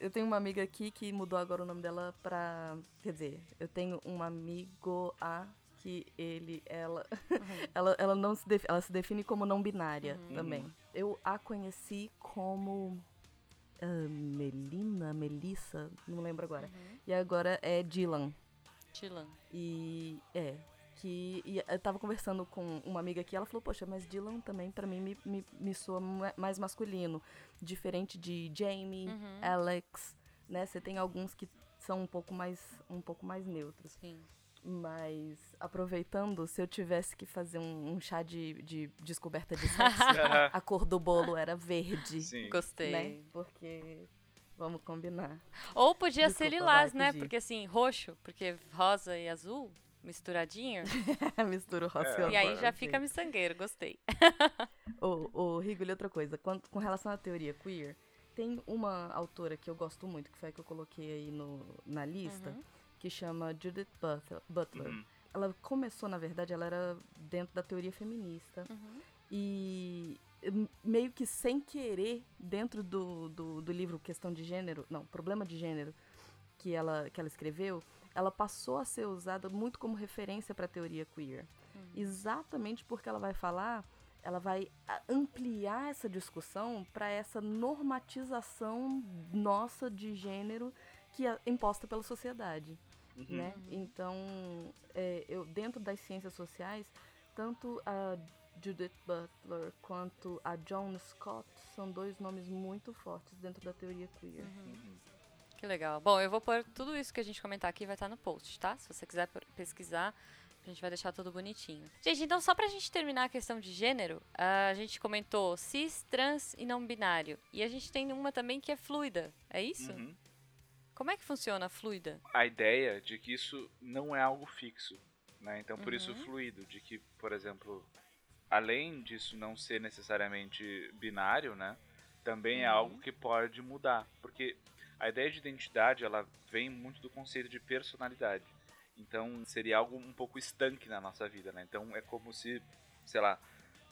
Eu tenho uma amiga aqui que mudou agora o nome dela pra. Quer dizer, eu tenho um amigo A que ele, ela. ela, ela não se, ela se define como não binária também. Eu a conheci como. ah, Melina, Melissa, não lembro agora. Uhum. E agora é Dylan. Dylan. E é. Que e eu tava conversando com uma amiga aqui, ela falou, poxa, mas Dylan também pra mim me, me, me soa ma- mais masculino. Diferente de Jamie, Uhum. Alex, né? Você tem alguns que são um pouco mais, um pouco mais neutros. Sim. Mas, aproveitando, se eu tivesse que fazer um, um chá de, de descoberta de sexo, a cor do bolo era verde. Sim. Gostei. Né? Porque, vamos combinar. Ou podia ser Desculpa, lilás, vai, né? Porque assim, roxo, porque rosa e azul misturadinho. Mistura o rosa É, e aí azul, já fica miçangueiro, gostei. Ô, ô Rigoli, outra coisa. Quanto- com relação à teoria queer, tem uma autora que eu gosto muito, que foi a que eu coloquei aí no, na lista, Uhum. Que chama Judith Butler. Uhum. Ela começou, na verdade, ela era dentro da teoria feminista. Uhum. E meio que sem querer, dentro do, do, do livro Questão de Gênero, não, Problema de Gênero, que ela, que ela escreveu, ela passou a ser usada muito como referência para a teoria queer. Exatamente porque ela vai falar, ela vai ampliar essa discussão para essa normatização nossa de gênero que é imposta pela sociedade Uhum. né? Então, é, eu dentro das ciências sociais, tanto a Judith Butler quanto a John Scott são dois nomes muito fortes dentro da teoria queer. Uhum. Que legal. Bom, eu vou pôr tudo isso que a gente comentar aqui vai estar no post, tá? Se você quiser pesquisar, a gente vai deixar tudo bonitinho. Gente, então só pra gente terminar a questão de gênero, a gente comentou cis, trans e não binário. E a gente tem uma também que é fluida. É isso? Uhum. Como é que funciona a fluida? A ideia de que isso não é algo fixo, né? Então por isso Uhum. fluido, de que, por exemplo, além disso não ser necessariamente binário, né? Também é Uhum. algo que pode mudar, porque a ideia de identidade ela vem muito do conceito de personalidade. Então seria algo um pouco estanque na nossa vida, né? Então é como se, sei lá,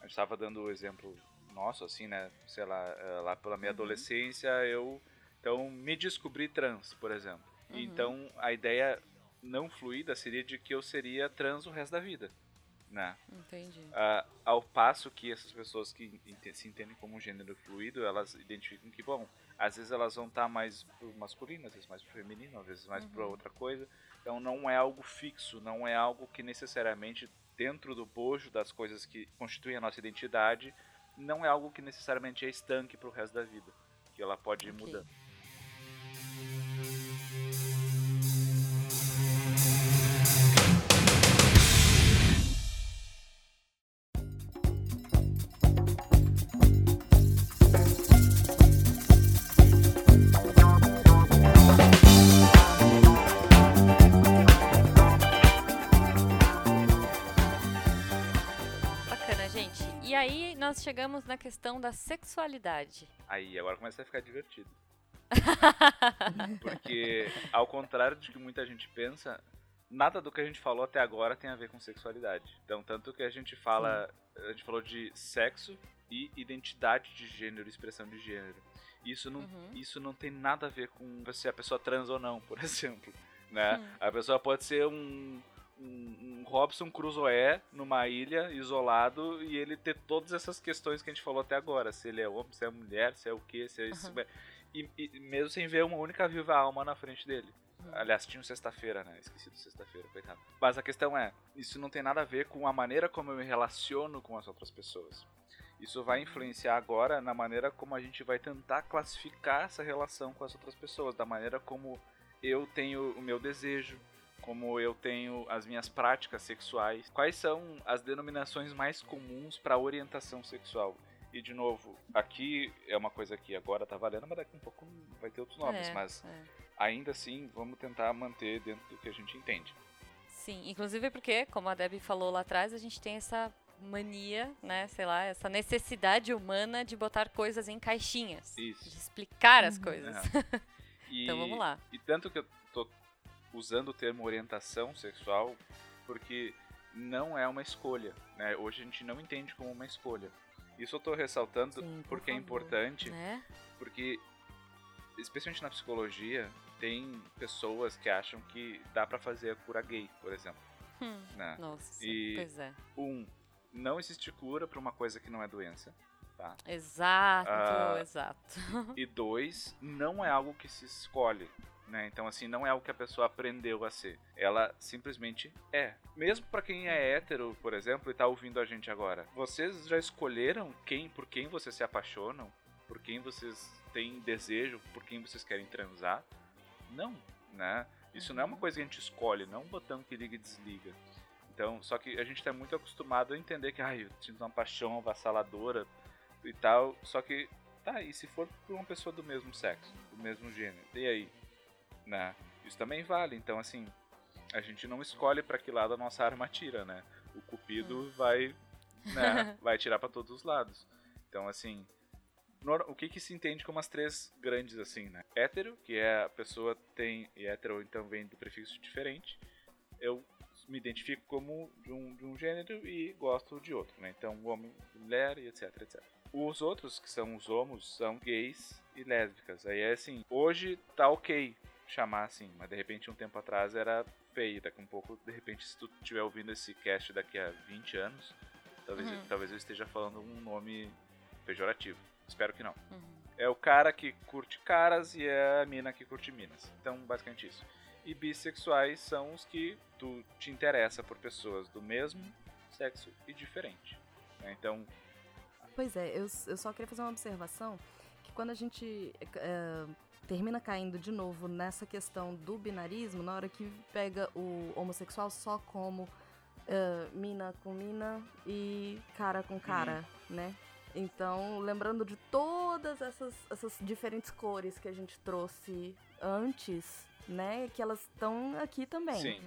gente estava dando o exemplo nosso, assim, né? Sei lá, eh, lá pela minha Uhum. adolescência eu então me descobri trans, por exemplo. Uhum. Então a ideia não fluida seria de que eu seria trans o resto da vida, né? Entendi. Ah, ao passo que essas pessoas que se entendem como um gênero fluido, elas identificam que, bom, às vezes elas vão estar mais pro masculino, às vezes mais pro feminino, às vezes mais Uhum. outra coisa. Então não é algo fixo, não é algo que necessariamente dentro do bojo das coisas que constituem a nossa identidade, não é algo que necessariamente é estanque pro resto da vida, que ela pode ir Ok. mudando. Nós chegamos na questão da sexualidade. Aí agora começa a ficar divertido. Porque, ao contrário de que muita gente pensa, nada do que a gente falou até agora tem a ver com sexualidade. Então, tanto que a gente fala, a gente falou de sexo e identidade de gênero, expressão de gênero. Isso não, Uhum. isso não tem nada a ver com se a pessoa trans ou não, por exemplo. Né? A pessoa pode ser um, um, um Robson Crusoe numa ilha, isolado, e ele ter todas essas questões que a gente falou até agora. Se ele é homem, se é mulher, se é o que, se é isso. Uhum. E, e mesmo sem ver uma única viva alma na frente dele. Uhum. Aliás, tinha um sexta-feira, né? Esqueci do sexta-feira, coitado. Mas a questão é, isso não tem nada a ver com a maneira como eu me relaciono com as outras pessoas. Isso vai influenciar agora na maneira como a gente vai tentar classificar essa relação com as outras pessoas, da maneira como eu tenho o meu desejo, como eu tenho as minhas práticas sexuais. Quais são as denominações mais comuns para orientação sexual? E de novo, aqui é uma coisa que agora tá valendo, mas daqui a um pouco vai ter outros nomes, É, mas é. ainda assim vamos tentar manter dentro do que a gente entende. Sim, inclusive porque, como a Debbie falou lá atrás, a gente tem essa mania, né, sei lá, essa necessidade humana de botar coisas em caixinhas. Isso. De explicar as Uhum. coisas. É. E, Então vamos lá. E tanto que eu usando o termo orientação sexual porque não é uma escolha, né? Hoje a gente não entende como uma escolha. Isso eu tô ressaltando Sim, por porque é importante, Né? porque especialmente na psicologia tem pessoas que acham que dá pra fazer a cura gay, por exemplo, Hum, né? Nossa, E- pois é. Um, não existe cura pra uma coisa que não é doença. tá? Exato, Ah, exato. E dois, não é algo que se escolhe. Né? Então, assim, não é algo que a pessoa aprendeu a ser. Ela simplesmente é. Mesmo pra quem é hétero, por exemplo, e tá ouvindo a gente agora. Vocês já escolheram quem, por quem vocês se apaixonam? Por quem vocês têm desejo? Por quem vocês querem transar? Não, né? Isso não é uma coisa que a gente escolhe, não é um botão que liga e desliga. Então, só que a gente tá muito acostumado a entender que, ai, eu sinto uma paixão avassaladora e tal. Só que, tá, e se for por uma pessoa do mesmo sexo, do mesmo gênero? E aí? Né? Isso também vale. Então, assim, a gente não escolhe para que lado a nossa arma tira, né? O cupido vai, né, vai tirar para todos os lados. Então, assim, o que que se entende como as três grandes, assim, né? Hétero, que é a pessoa tem, e hétero então vem do prefixo diferente. Eu me identifico como de um, de um gênero e gosto de outro, né? Então, homem, mulher e etc, etc. Os outros, que são os homos, são gays e lésbicas. Aí é assim, hoje tá ok chamar assim, mas de repente um tempo atrás era feio. Daqui um pouco, de repente, se tu estiver ouvindo esse cast daqui a 20 anos, talvez, Uhum. talvez eu esteja falando um nome pejorativo. Espero que não. Uhum. É o cara que curte caras e é a mina que curte minas. Então, basicamente isso. E bissexuais são os que tu te interessa por pessoas do mesmo sexo e diferente. né? Então, Pois é, eu, eu só queria fazer uma observação que quando a gente é, termina caindo de novo nessa questão do binarismo, na hora que pega o homossexual só como é, mina com mina e cara com cara, né? Então, lembrando de todas essas, essas diferentes cores que a gente trouxe antes, né? Que elas estão aqui também sim.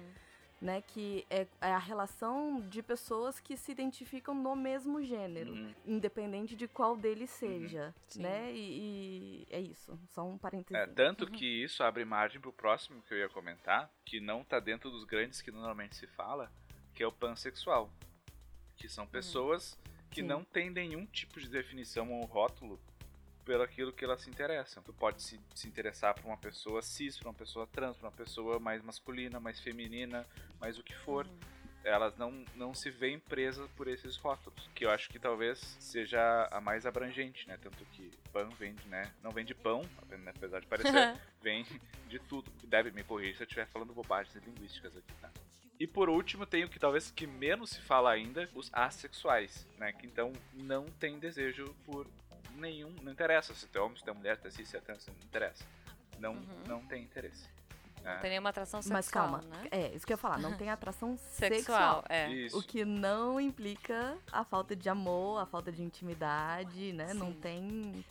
Né? Que é, é a relação de pessoas que se identificam no mesmo gênero, Uhum. independente de qual deles seja, Sim. né? E, e é isso, só um parênteses. É, tanto que isso abre margem pro próximo que eu ia comentar, que não tá dentro dos grandes que normalmente se fala, que é o pansexual. Que são pessoas que Sim. não têm nenhum tipo de definição ou rótulo pelo aquilo que elas se interessam. Tu pode se, se interessar por uma pessoa cis, por uma pessoa trans, por uma pessoa mais masculina, mais feminina, mais o que for. Elas não, não se veem presas por esses rótulos, que eu acho que talvez seja a mais abrangente, né? Tanto que pan vem de, né? Não vem de pão, apesar de parecer, vem de tudo. Deve me corrigir se eu estiver falando bobagens linguísticas aqui, tá? E por último, tem o que talvez que menos se fala ainda, os assexuais, né? Que então não tem desejo por nenhum. Não interessa se tu é homem, se tu é mulher, se tu é cis, se é trans, não interessa. Não, Uhum. não tem interesse. Não né? tem nenhuma atração sexual, Mas calma, né? é isso que eu ia falar, não tem atração Sexual, sexual. é. Isso. O que não implica a falta de amor, a falta de intimidade, né? Não Sim. tem.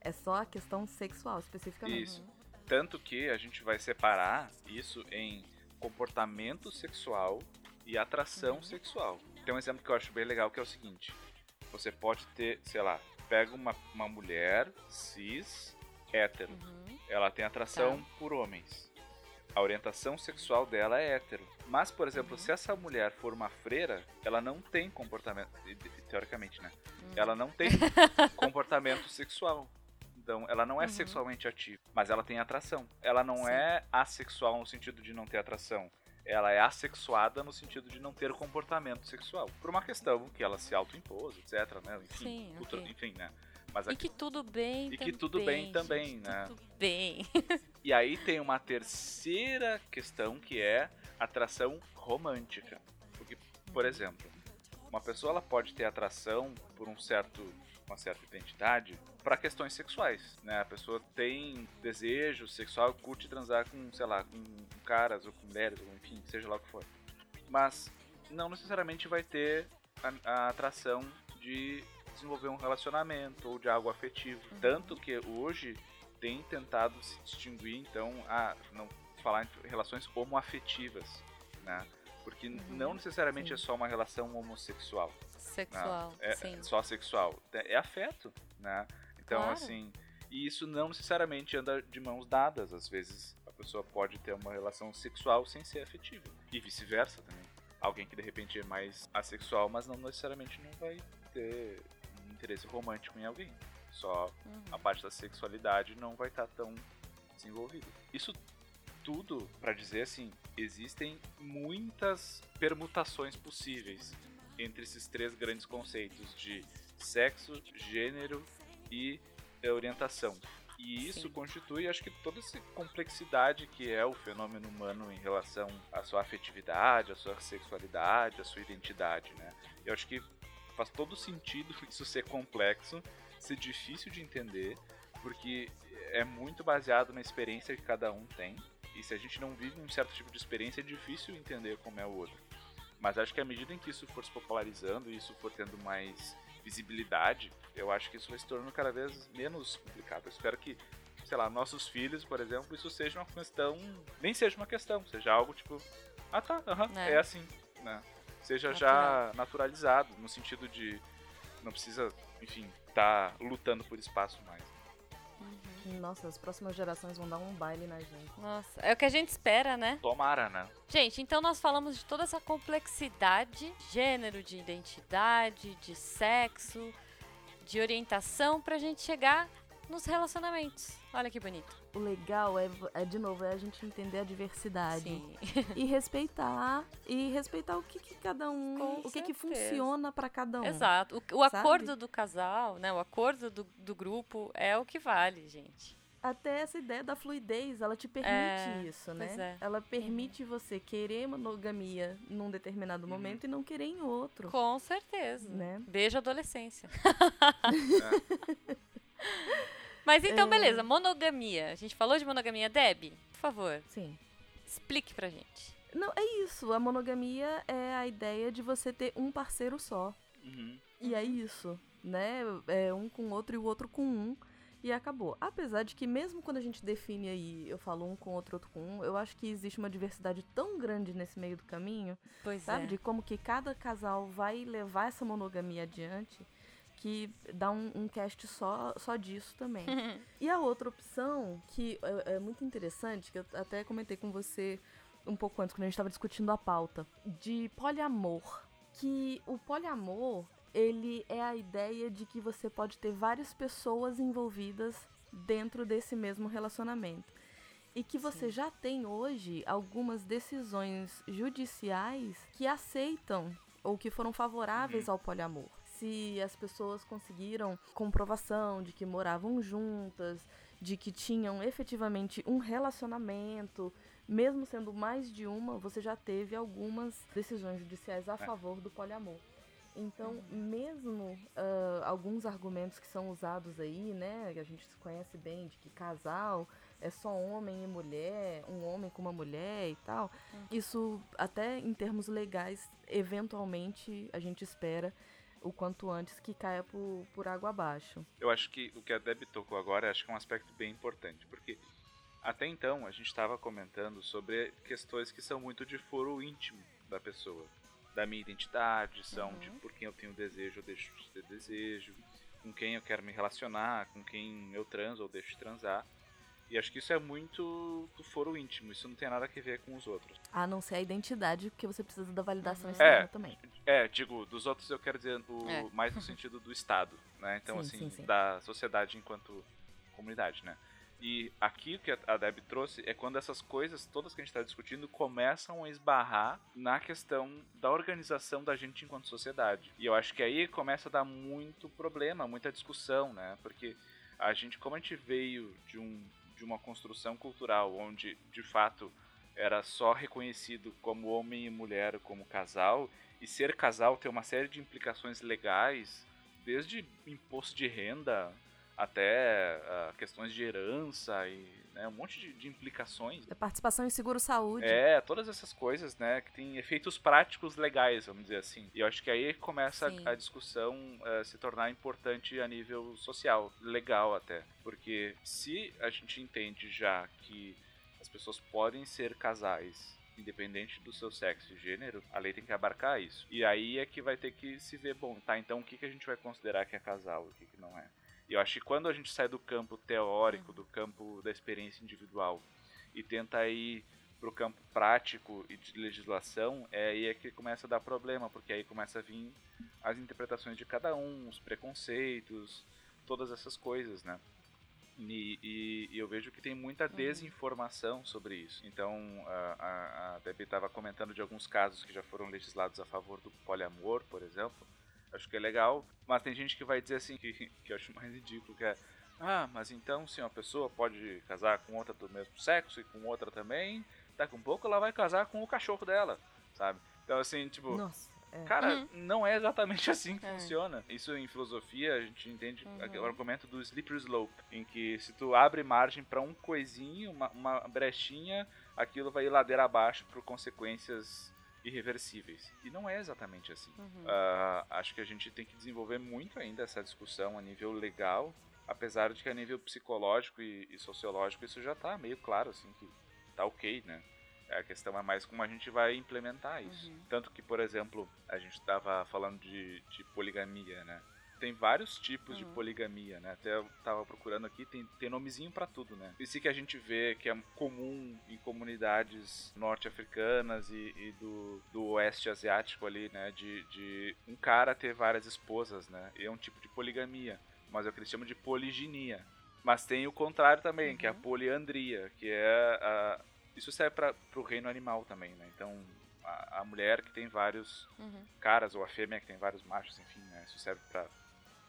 É só a questão sexual, especificamente. Isso. Tanto que a gente vai separar isso em comportamento sexual e atração sexual. Tem um exemplo que eu acho bem legal que é o seguinte: você pode ter, sei lá, pega uma, uma mulher cis, hétero. Uhum. Ela tem atração por homens. A orientação sexual dela é hétero. Mas, por exemplo, se essa mulher for uma freira, ela não tem comportamento. Teoricamente, né? Ela não tem comportamento sexual. Então, ela não é Uhum. sexualmente ativa, mas ela tem atração. Ela não Sim. é assexual no sentido de não ter atração. Ela é assexuada no sentido de não ter comportamento sexual. Por uma questão que ela se autoimpôs, etc, né? Enfim, Sim, cultura- ok. enfim, né? Mas E aqui- que tudo bem E também. que tudo bem gente, também, né? Tudo bem. E aí tem uma terceira questão que é atração romântica. Porque, por exemplo, uma pessoa ela pode ter atração por um certo, uma certa identidade para questões sexuais, né? A pessoa tem desejo sexual, curte transar com, sei lá, com caras ou com mulheres, ou enfim, seja lá o que for. Mas não necessariamente vai ter a, a atração de desenvolver um relacionamento ou de algo afetivo. Tanto que hoje tem tentado se distinguir, então, a não falar em relações homoafetivas, né? Porque não necessariamente sim. é só uma relação homossexual, Sexual, né? é, sim. só sexual, é, é afeto, né? Então, Claro. assim, e isso não necessariamente anda de mãos dadas, às vezes a pessoa pode ter uma relação sexual sem ser afetiva, e vice-versa também. Alguém que de repente é mais assexual, mas não necessariamente não vai ter um interesse romântico em alguém. Só Uhum. a parte da sexualidade não vai estar tão desenvolvida. Isso tudo para dizer assim, existem muitas permutações possíveis entre esses três grandes conceitos de sexo, gênero e eh, orientação. E isso Sim. constitui, acho que, toda essa complexidade que é o fenômeno humano em relação à sua afetividade, à sua sexualidade, à sua identidade, né? Eu acho que faz todo sentido isso ser complexo, ser difícil de entender, porque é muito baseado na experiência que cada um tem. E se a gente não vive um certo tipo de experiência, é difícil entender como é o outro. Mas acho que à medida em que isso for se popularizando e isso for tendo mais visibilidade, eu acho que isso vai se tornando cada vez menos complicado. Eu espero que, sei lá, nossos filhos, por exemplo, isso seja uma questão. Nem seja uma questão, seja algo tipo. Ah tá, aham, É. é assim. Né? Seja já Natural. naturalizado, no sentido de. Não precisa, enfim, tá lutando por espaço mais. Nossa, as próximas gerações vão dar um baile na gente. Nossa, é o que a gente espera, né? Tomara, né? Gente, então nós falamos de toda essa complexidade, gênero, de identidade, de sexo, de orientação, pra gente chegar nos relacionamentos. Olha que bonito. O legal é, é, de novo, é a gente entender a diversidade. Sim. E respeitar. E respeitar o que, que cada um. Com o que, que certeza. funciona pra cada um. Exato. O, o acordo do casal, né? O acordo do, do grupo é o que vale, gente. Até essa ideia da fluidez, ela te permite É, isso, né? pois é. Ela permite você querer monogamia num determinado momento e não querer em outro. Com certeza. Né? Beijo adolescência. Mas então, beleza, monogamia. A gente falou de monogamia, Deb, por favor, Sim. explique pra gente. Não, é isso. A monogamia é a ideia de você ter um parceiro só. Uhum. E é isso, né? É um com o outro e o outro com um. E acabou. Apesar de que mesmo quando a gente define aí, eu falo um com outro, outro com um, eu acho que existe uma diversidade tão grande nesse meio do caminho, Pois sabe? é. De como que cada casal vai levar essa monogamia adiante, que dá um, um cast só, só disso também. e a outra opção, que é, é muito interessante, que eu até comentei com você um pouco antes, quando a gente estava discutindo a pauta, de poliamor. Que o poliamor, ele é a ideia de que você pode ter várias pessoas envolvidas dentro desse mesmo relacionamento. E que você já tem hoje algumas decisões judiciais que aceitam ou que foram favoráveis ao poliamor. Se as pessoas conseguiram comprovação de que moravam juntas, de que tinham efetivamente um relacionamento, mesmo sendo mais de uma, você já teve algumas decisões judiciais a favor do poliamor. Então, mesmo ah, alguns argumentos que são usados aí, né, que a gente conhece bem, de que casal é só homem e mulher, um homem com uma mulher e tal, isso até em termos legais, eventualmente a gente espera o quanto antes que caia por, por água abaixo. Eu acho que o que a Deb tocou agora acho que é um aspecto bem importante, porque até então a gente estava comentando sobre questões que são muito de foro íntimo da pessoa, da minha identidade, são de por quem eu tenho desejo ou deixo de ter desejo, com quem eu quero me relacionar, com quem eu transo ou deixo de transar. E acho que isso é muito do foro íntimo, isso não tem nada a ver com os outros. A não ser a identidade, porque você precisa da validação Uhum. externa É. também. É, digo, dos outros eu quero dizer o, É. mais no sentido do Estado, né? Então, Sim, assim, sim, sim. da sociedade enquanto comunidade, né? E aqui o que a- a Deb trouxe é quando essas coisas todas que a gente está discutindo começam a esbarrar na questão da organização da gente enquanto sociedade. E eu acho que aí começa a dar muito problema, muita discussão, né? Porque a gente, como a gente veio de, um, de uma construção cultural onde, de fato, era só reconhecido como homem e mulher como casal, e ser casal tem uma série de implicações legais, desde imposto de renda até ah, questões de herança e né, um monte de, de implicações. É participação em seguro-saúde. É, todas essas coisas, né, que tem efeitos práticos legais, vamos dizer assim. E eu acho que aí começa a, a discussão eh, se tornar importante a nível social, legal até. Porque se a gente entende já que as pessoas podem ser casais independente do seu sexo e gênero, a lei tem que abarcar isso. E aí é que vai ter que se ver, bom, tá, então o que, que a gente vai considerar que é casal e o que, que não é. E eu acho que quando a gente sai do campo teórico, do campo da experiência individual, e tenta ir pro campo prático e de legislação, é aí é que começa a dar problema, porque aí começa a vir as interpretações de cada um, os preconceitos, todas essas coisas, né? E, e- e eu vejo que tem muita desinformação sobre isso. Então, a, a, a Debbie estava comentando de alguns casos que já foram legislados a favor do poliamor, por exemplo. Acho que é legal. Mas tem gente que vai dizer assim, que, que eu acho mais ridículo, que é. Ah, mas então se uma pessoa pode casar com outra do mesmo sexo e com outra também, daqui a um pouco ela vai casar com o cachorro dela, sabe? Então assim, tipo. Nossa. é. Cara, Uhum. não é exatamente assim que É. funciona. Isso em filosofia a gente entende Uhum. o argumento do slippery slope, em que se tu abre margem pra um coisinho, uma, uma brechinha, aquilo vai ir ladeira abaixo por consequências irreversíveis. E não é exatamente assim. Uhum. Ah, acho que a gente tem que desenvolver muito ainda essa discussão a nível legal, apesar de que a nível psicológico e, e sociológico isso já tá meio claro, assim, que tá ok, né? A questão é mais como a gente vai implementar isso. Uhum. Tanto que, por exemplo, a gente estava falando de, de poligamia, né? Tem vários tipos de Uhum. poligamia, né? Até eu tava procurando aqui, tem, tem nomezinho pra tudo, né? Isso que a gente vê que é comum em comunidades norte-africanas e, e do, do oeste asiático ali, né? De, de um cara ter várias esposas, né? E é um tipo de poligamia, mas é o que eles chamam de poliginia. Mas tem o contrário também, que é a Uhum. poliandria, que é a, isso serve para o reino animal também, né? Então, a, a mulher que tem vários Uhum. caras, ou a fêmea que tem vários machos, enfim, né? Isso serve para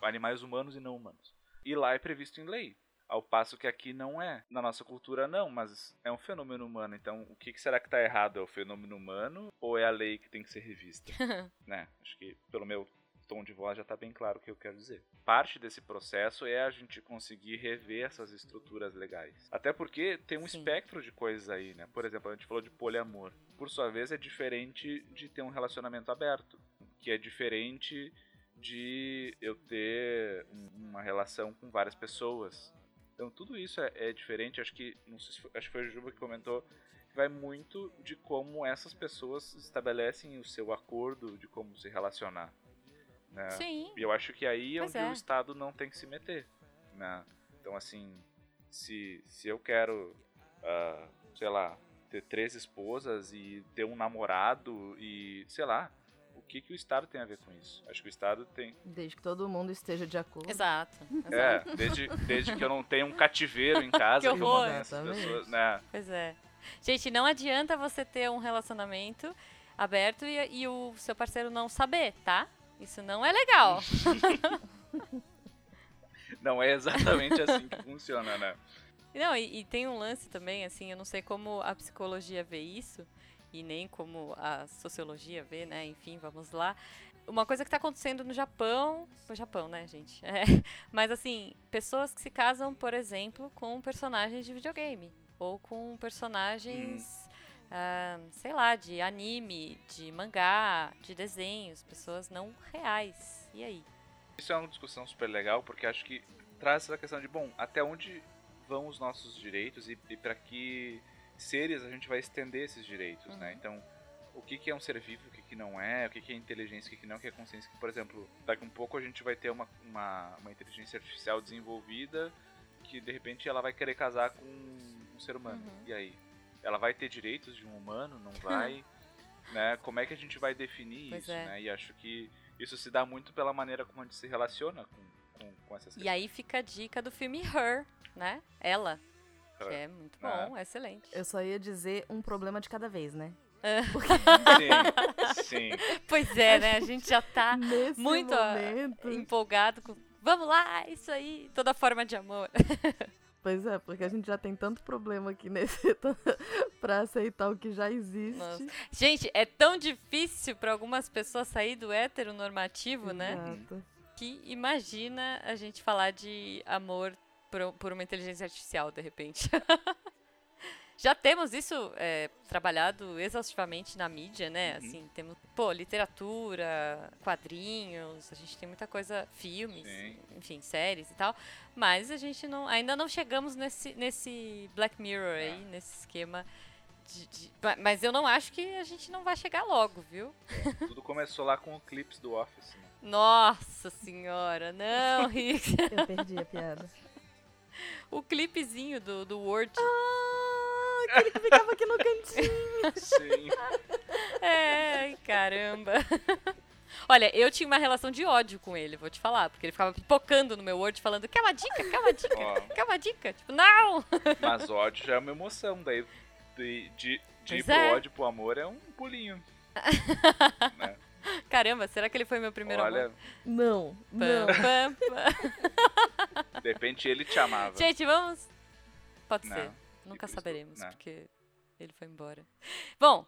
animais humanos e não humanos. E lá é previsto em lei. Ao passo que aqui não é. Na nossa cultura, não, mas é um fenômeno humano. Então, o que, será que tá errado? É o fenômeno humano ou é a lei que tem que ser revista? né? Acho que, pelo meu tom de voz, já tá bem claro o que eu quero dizer. Parte desse processo é a gente conseguir rever essas estruturas legais. Até porque tem um Sim. espectro de coisas aí, né? Por exemplo, a gente falou de poliamor. Por sua vez, é diferente de ter um relacionamento aberto, que é diferente de eu ter um- uma relação com várias pessoas. Então tudo isso é, é diferente. Acho que não sei se foi, acho que foi a Juba que comentou vai muito de como essas pessoas estabelecem o seu acordo de como se relacionar. Né? Sim. E eu acho que aí é Pois onde é. o Estado não tem que se meter. Né? Então, assim, se, se eu quero, ah, sei lá, ter três esposas e ter um namorado e, sei lá, o que, que o Estado tem a ver com isso? Acho que o Estado tem. Desde que todo mundo esteja de acordo. Exato. É, exato. desde, desde que eu não tenha um cativeiro em casa. Que horror. Exatamente. pessoas, né? Pois é. Gente, não adianta você ter um relacionamento aberto e, e o seu parceiro não saber, tá? Isso não é legal. Não é exatamente assim que funciona, né? Não, e, e tem um lance também, assim, eu não sei como a psicologia vê isso, e nem como a sociologia vê, né? Enfim, vamos lá. Uma coisa que tá acontecendo no Japão. No Japão, né, gente? É, mas assim, pessoas que se casam, por exemplo, com personagens de videogame. Ou com personagens. ah, sei lá, de anime, de mangá, de desenhos, pessoas não reais. E aí? Isso é uma discussão super legal, porque acho que traz essa questão de, bom, até onde vão os nossos direitos e, e para que seres a gente vai estender esses direitos, né? Então, o que, que é um ser vivo, o que, que não é, o que, que é inteligência, o que, que não, o que é consciência. Que, por exemplo, daqui um pouco a gente vai ter uma, uma, uma inteligência artificial desenvolvida que, de repente, ela vai querer casar com um ser humano. Uhum. E aí? Ela vai ter direitos de um humano? Não vai? né? Como é que a gente vai definir Pois isso, é. né? E acho que isso se dá muito pela maneira como a gente se relaciona com, com, com essas E aí fica a dica do filme Her, né? Ela. Que Her. é muito Ah. bom, excelente. Eu só ia dizer um problema de cada vez, né? Sim, sim. Pois é, né? A gente já tá Nesse muito ó, momento. empolgado com. Vamos lá, isso aí, toda forma de amor. Pois é, porque a gente já tem tanto problema aqui nesse pra aceitar o que já existe. Nossa. Gente, é tão difícil pra algumas pessoas sair do heteronormativo, né? Exato. Que imagina a gente falar de amor por, por uma inteligência artificial, de repente. Já temos isso é, trabalhado exaustivamente na mídia, né? Uhum. Assim, temos, pô, literatura, quadrinhos, a gente tem muita coisa, filmes, Sim. enfim, séries e tal. Mas a gente não, ainda não chegamos nesse, nesse Black Mirror aí, É. nesse esquema de, de- ma- Mas eu não acho que a gente não vai chegar logo, viu? Tudo começou lá com o clips do Office, né? Nossa senhora, não, Rick. Eu perdi a piada. O clipezinho do, do Word. Ah, aquele que ficava aqui no cantinho. Sim. É, ai, caramba. Olha, eu tinha uma relação de ódio com ele, vou te falar, porque ele ficava pipocando no meu Word falando, quer uma dica, quer uma dica, Ó. quer uma dica? Tipo, não! Mas ódio já é uma emoção, daí de, de, de ir pro é. ódio pro amor é um pulinho. né? Caramba, será que ele foi meu primeiro Olha, amor? Não, não. Pam, pam, pam. de repente ele te amava. Gente, vamos. Pode Não, ser. Nunca saberemos, não. porque ele foi embora. Bom,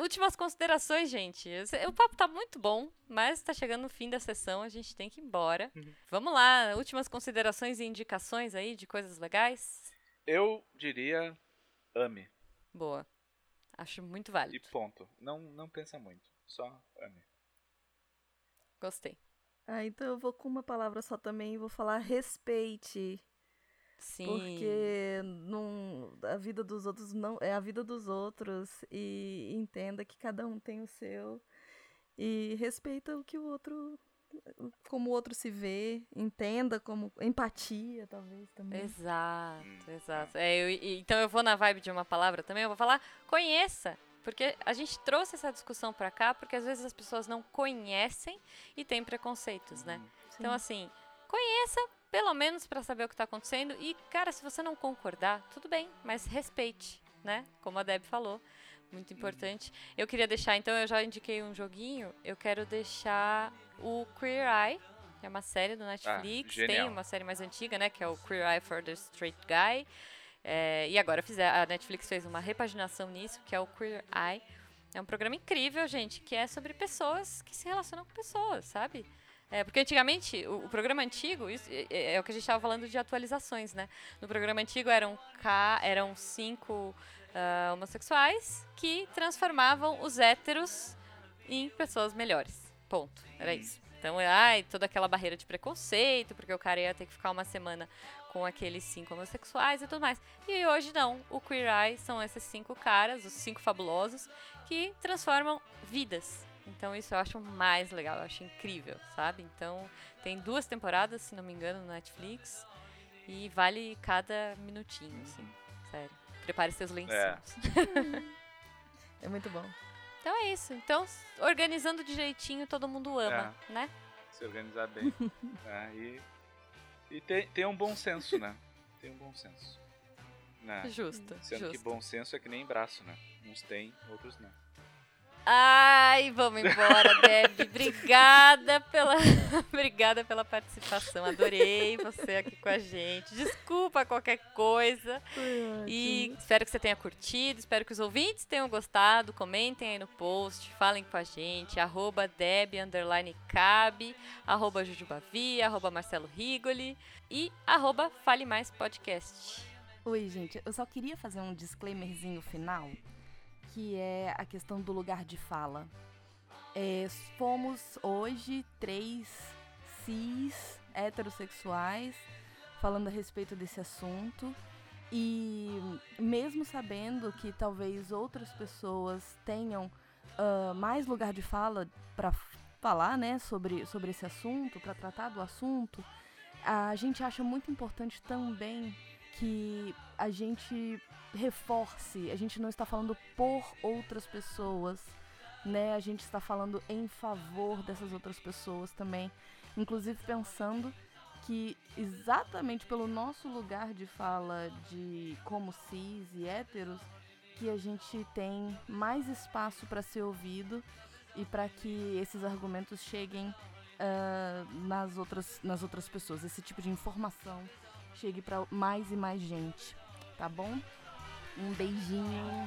últimas considerações, gente. O papo tá muito bom, mas tá chegando no fim da sessão, a gente tem que ir embora. Uhum. Vamos lá, últimas considerações e indicações aí de coisas legais? Eu diria ame. Boa. Acho muito E válido. ponto. Não, não pensa muito. Só ame. Gostei. Ah, então eu vou com uma palavra só também e vou falar respeite. Sim. Porque não, a vida dos outros não é a vida dos outros e entenda que cada um tem o seu e respeita o que o outro como o outro se vê, entenda como empatia talvez também. Exato, Hum, exato. É, eu- e- então eu vou na vibe de uma palavra também, eu vou falar conheça. Porque a gente trouxe essa discussão pra cá porque às vezes as pessoas não conhecem e têm preconceitos, né? Então, assim, conheça pelo menos pra saber o que tá acontecendo. E, cara, se você não concordar, tudo bem, mas respeite, né? Como a Deb falou. Muito importante. Eu queria deixar, então, eu já indiquei um joguinho. Eu quero deixar o Queer Eye, que é uma série do Netflix. Tem genial. uma série mais antiga, né? Que é o Queer Eye for the Straight Guy. É, e agora fizer, a Netflix fez uma repaginação nisso, que é o Queer Eye. É um programa incrível, gente, que é sobre pessoas que se relacionam com pessoas, sabe? É, porque antigamente, o, o programa antigo, isso é, é- é o que a gente estava falando de atualizações, né? No programa antigo eram, ca, eram cinco ah, homossexuais que transformavam os héteros em pessoas melhores. Ponto. Era isso. Então, ai, toda aquela barreira de preconceito, porque o cara ia ter que ficar uma semana com aqueles cinco homossexuais e tudo mais. E hoje não. O Queer Eye são esses cinco caras, os cinco fabulosos, que transformam vidas. Então isso eu acho mais legal, eu acho incrível, sabe? Então tem duas temporadas, se não me engano, no Netflix. E vale cada minutinho, assim. Sério. Prepare seus lencinhos. É muito bom. Então é isso. Então, organizando direitinho, todo mundo ama, né? Se organizar bem. É, e e tem, tem um bom senso, né? Tem um bom senso. Né? Justo, Sendo que justo. bom senso é que nem braço, né? Uns tem, outros não. Ai, vamos embora, Deb. Obrigada pela, obrigada pela participação. Adorei você aqui com a gente. Desculpa qualquer coisa. E espero que você tenha curtido, espero que os ouvintes tenham gostado. Comentem aí no post, falem com a gente. Arroba Deb, underline Cabe, arroba Jujubavi, arroba Marcelo Rigoli e arroba Fale Mais Podcast. Oi, gente. Eu só queria fazer um disclaimerzinho final, que é a questão do lugar de fala. É, fomos hoje três cis heterossexuais falando a respeito desse assunto. E mesmo sabendo que talvez outras pessoas tenham ah, mais lugar de fala para falar né, sobre, sobre esse assunto, para tratar do assunto, a gente acha muito importante também que a gente reforce, a gente não está falando por outras pessoas, né? A gente está falando em favor dessas outras pessoas também, inclusive pensando que exatamente pelo nosso lugar de fala de como cis e héteros, que a gente tem mais espaço para ser ouvido e para que esses argumentos cheguem ah, nas, outras, nas outras pessoas, esse tipo de informação chegue para mais e mais gente, tá bom? Um beijinho.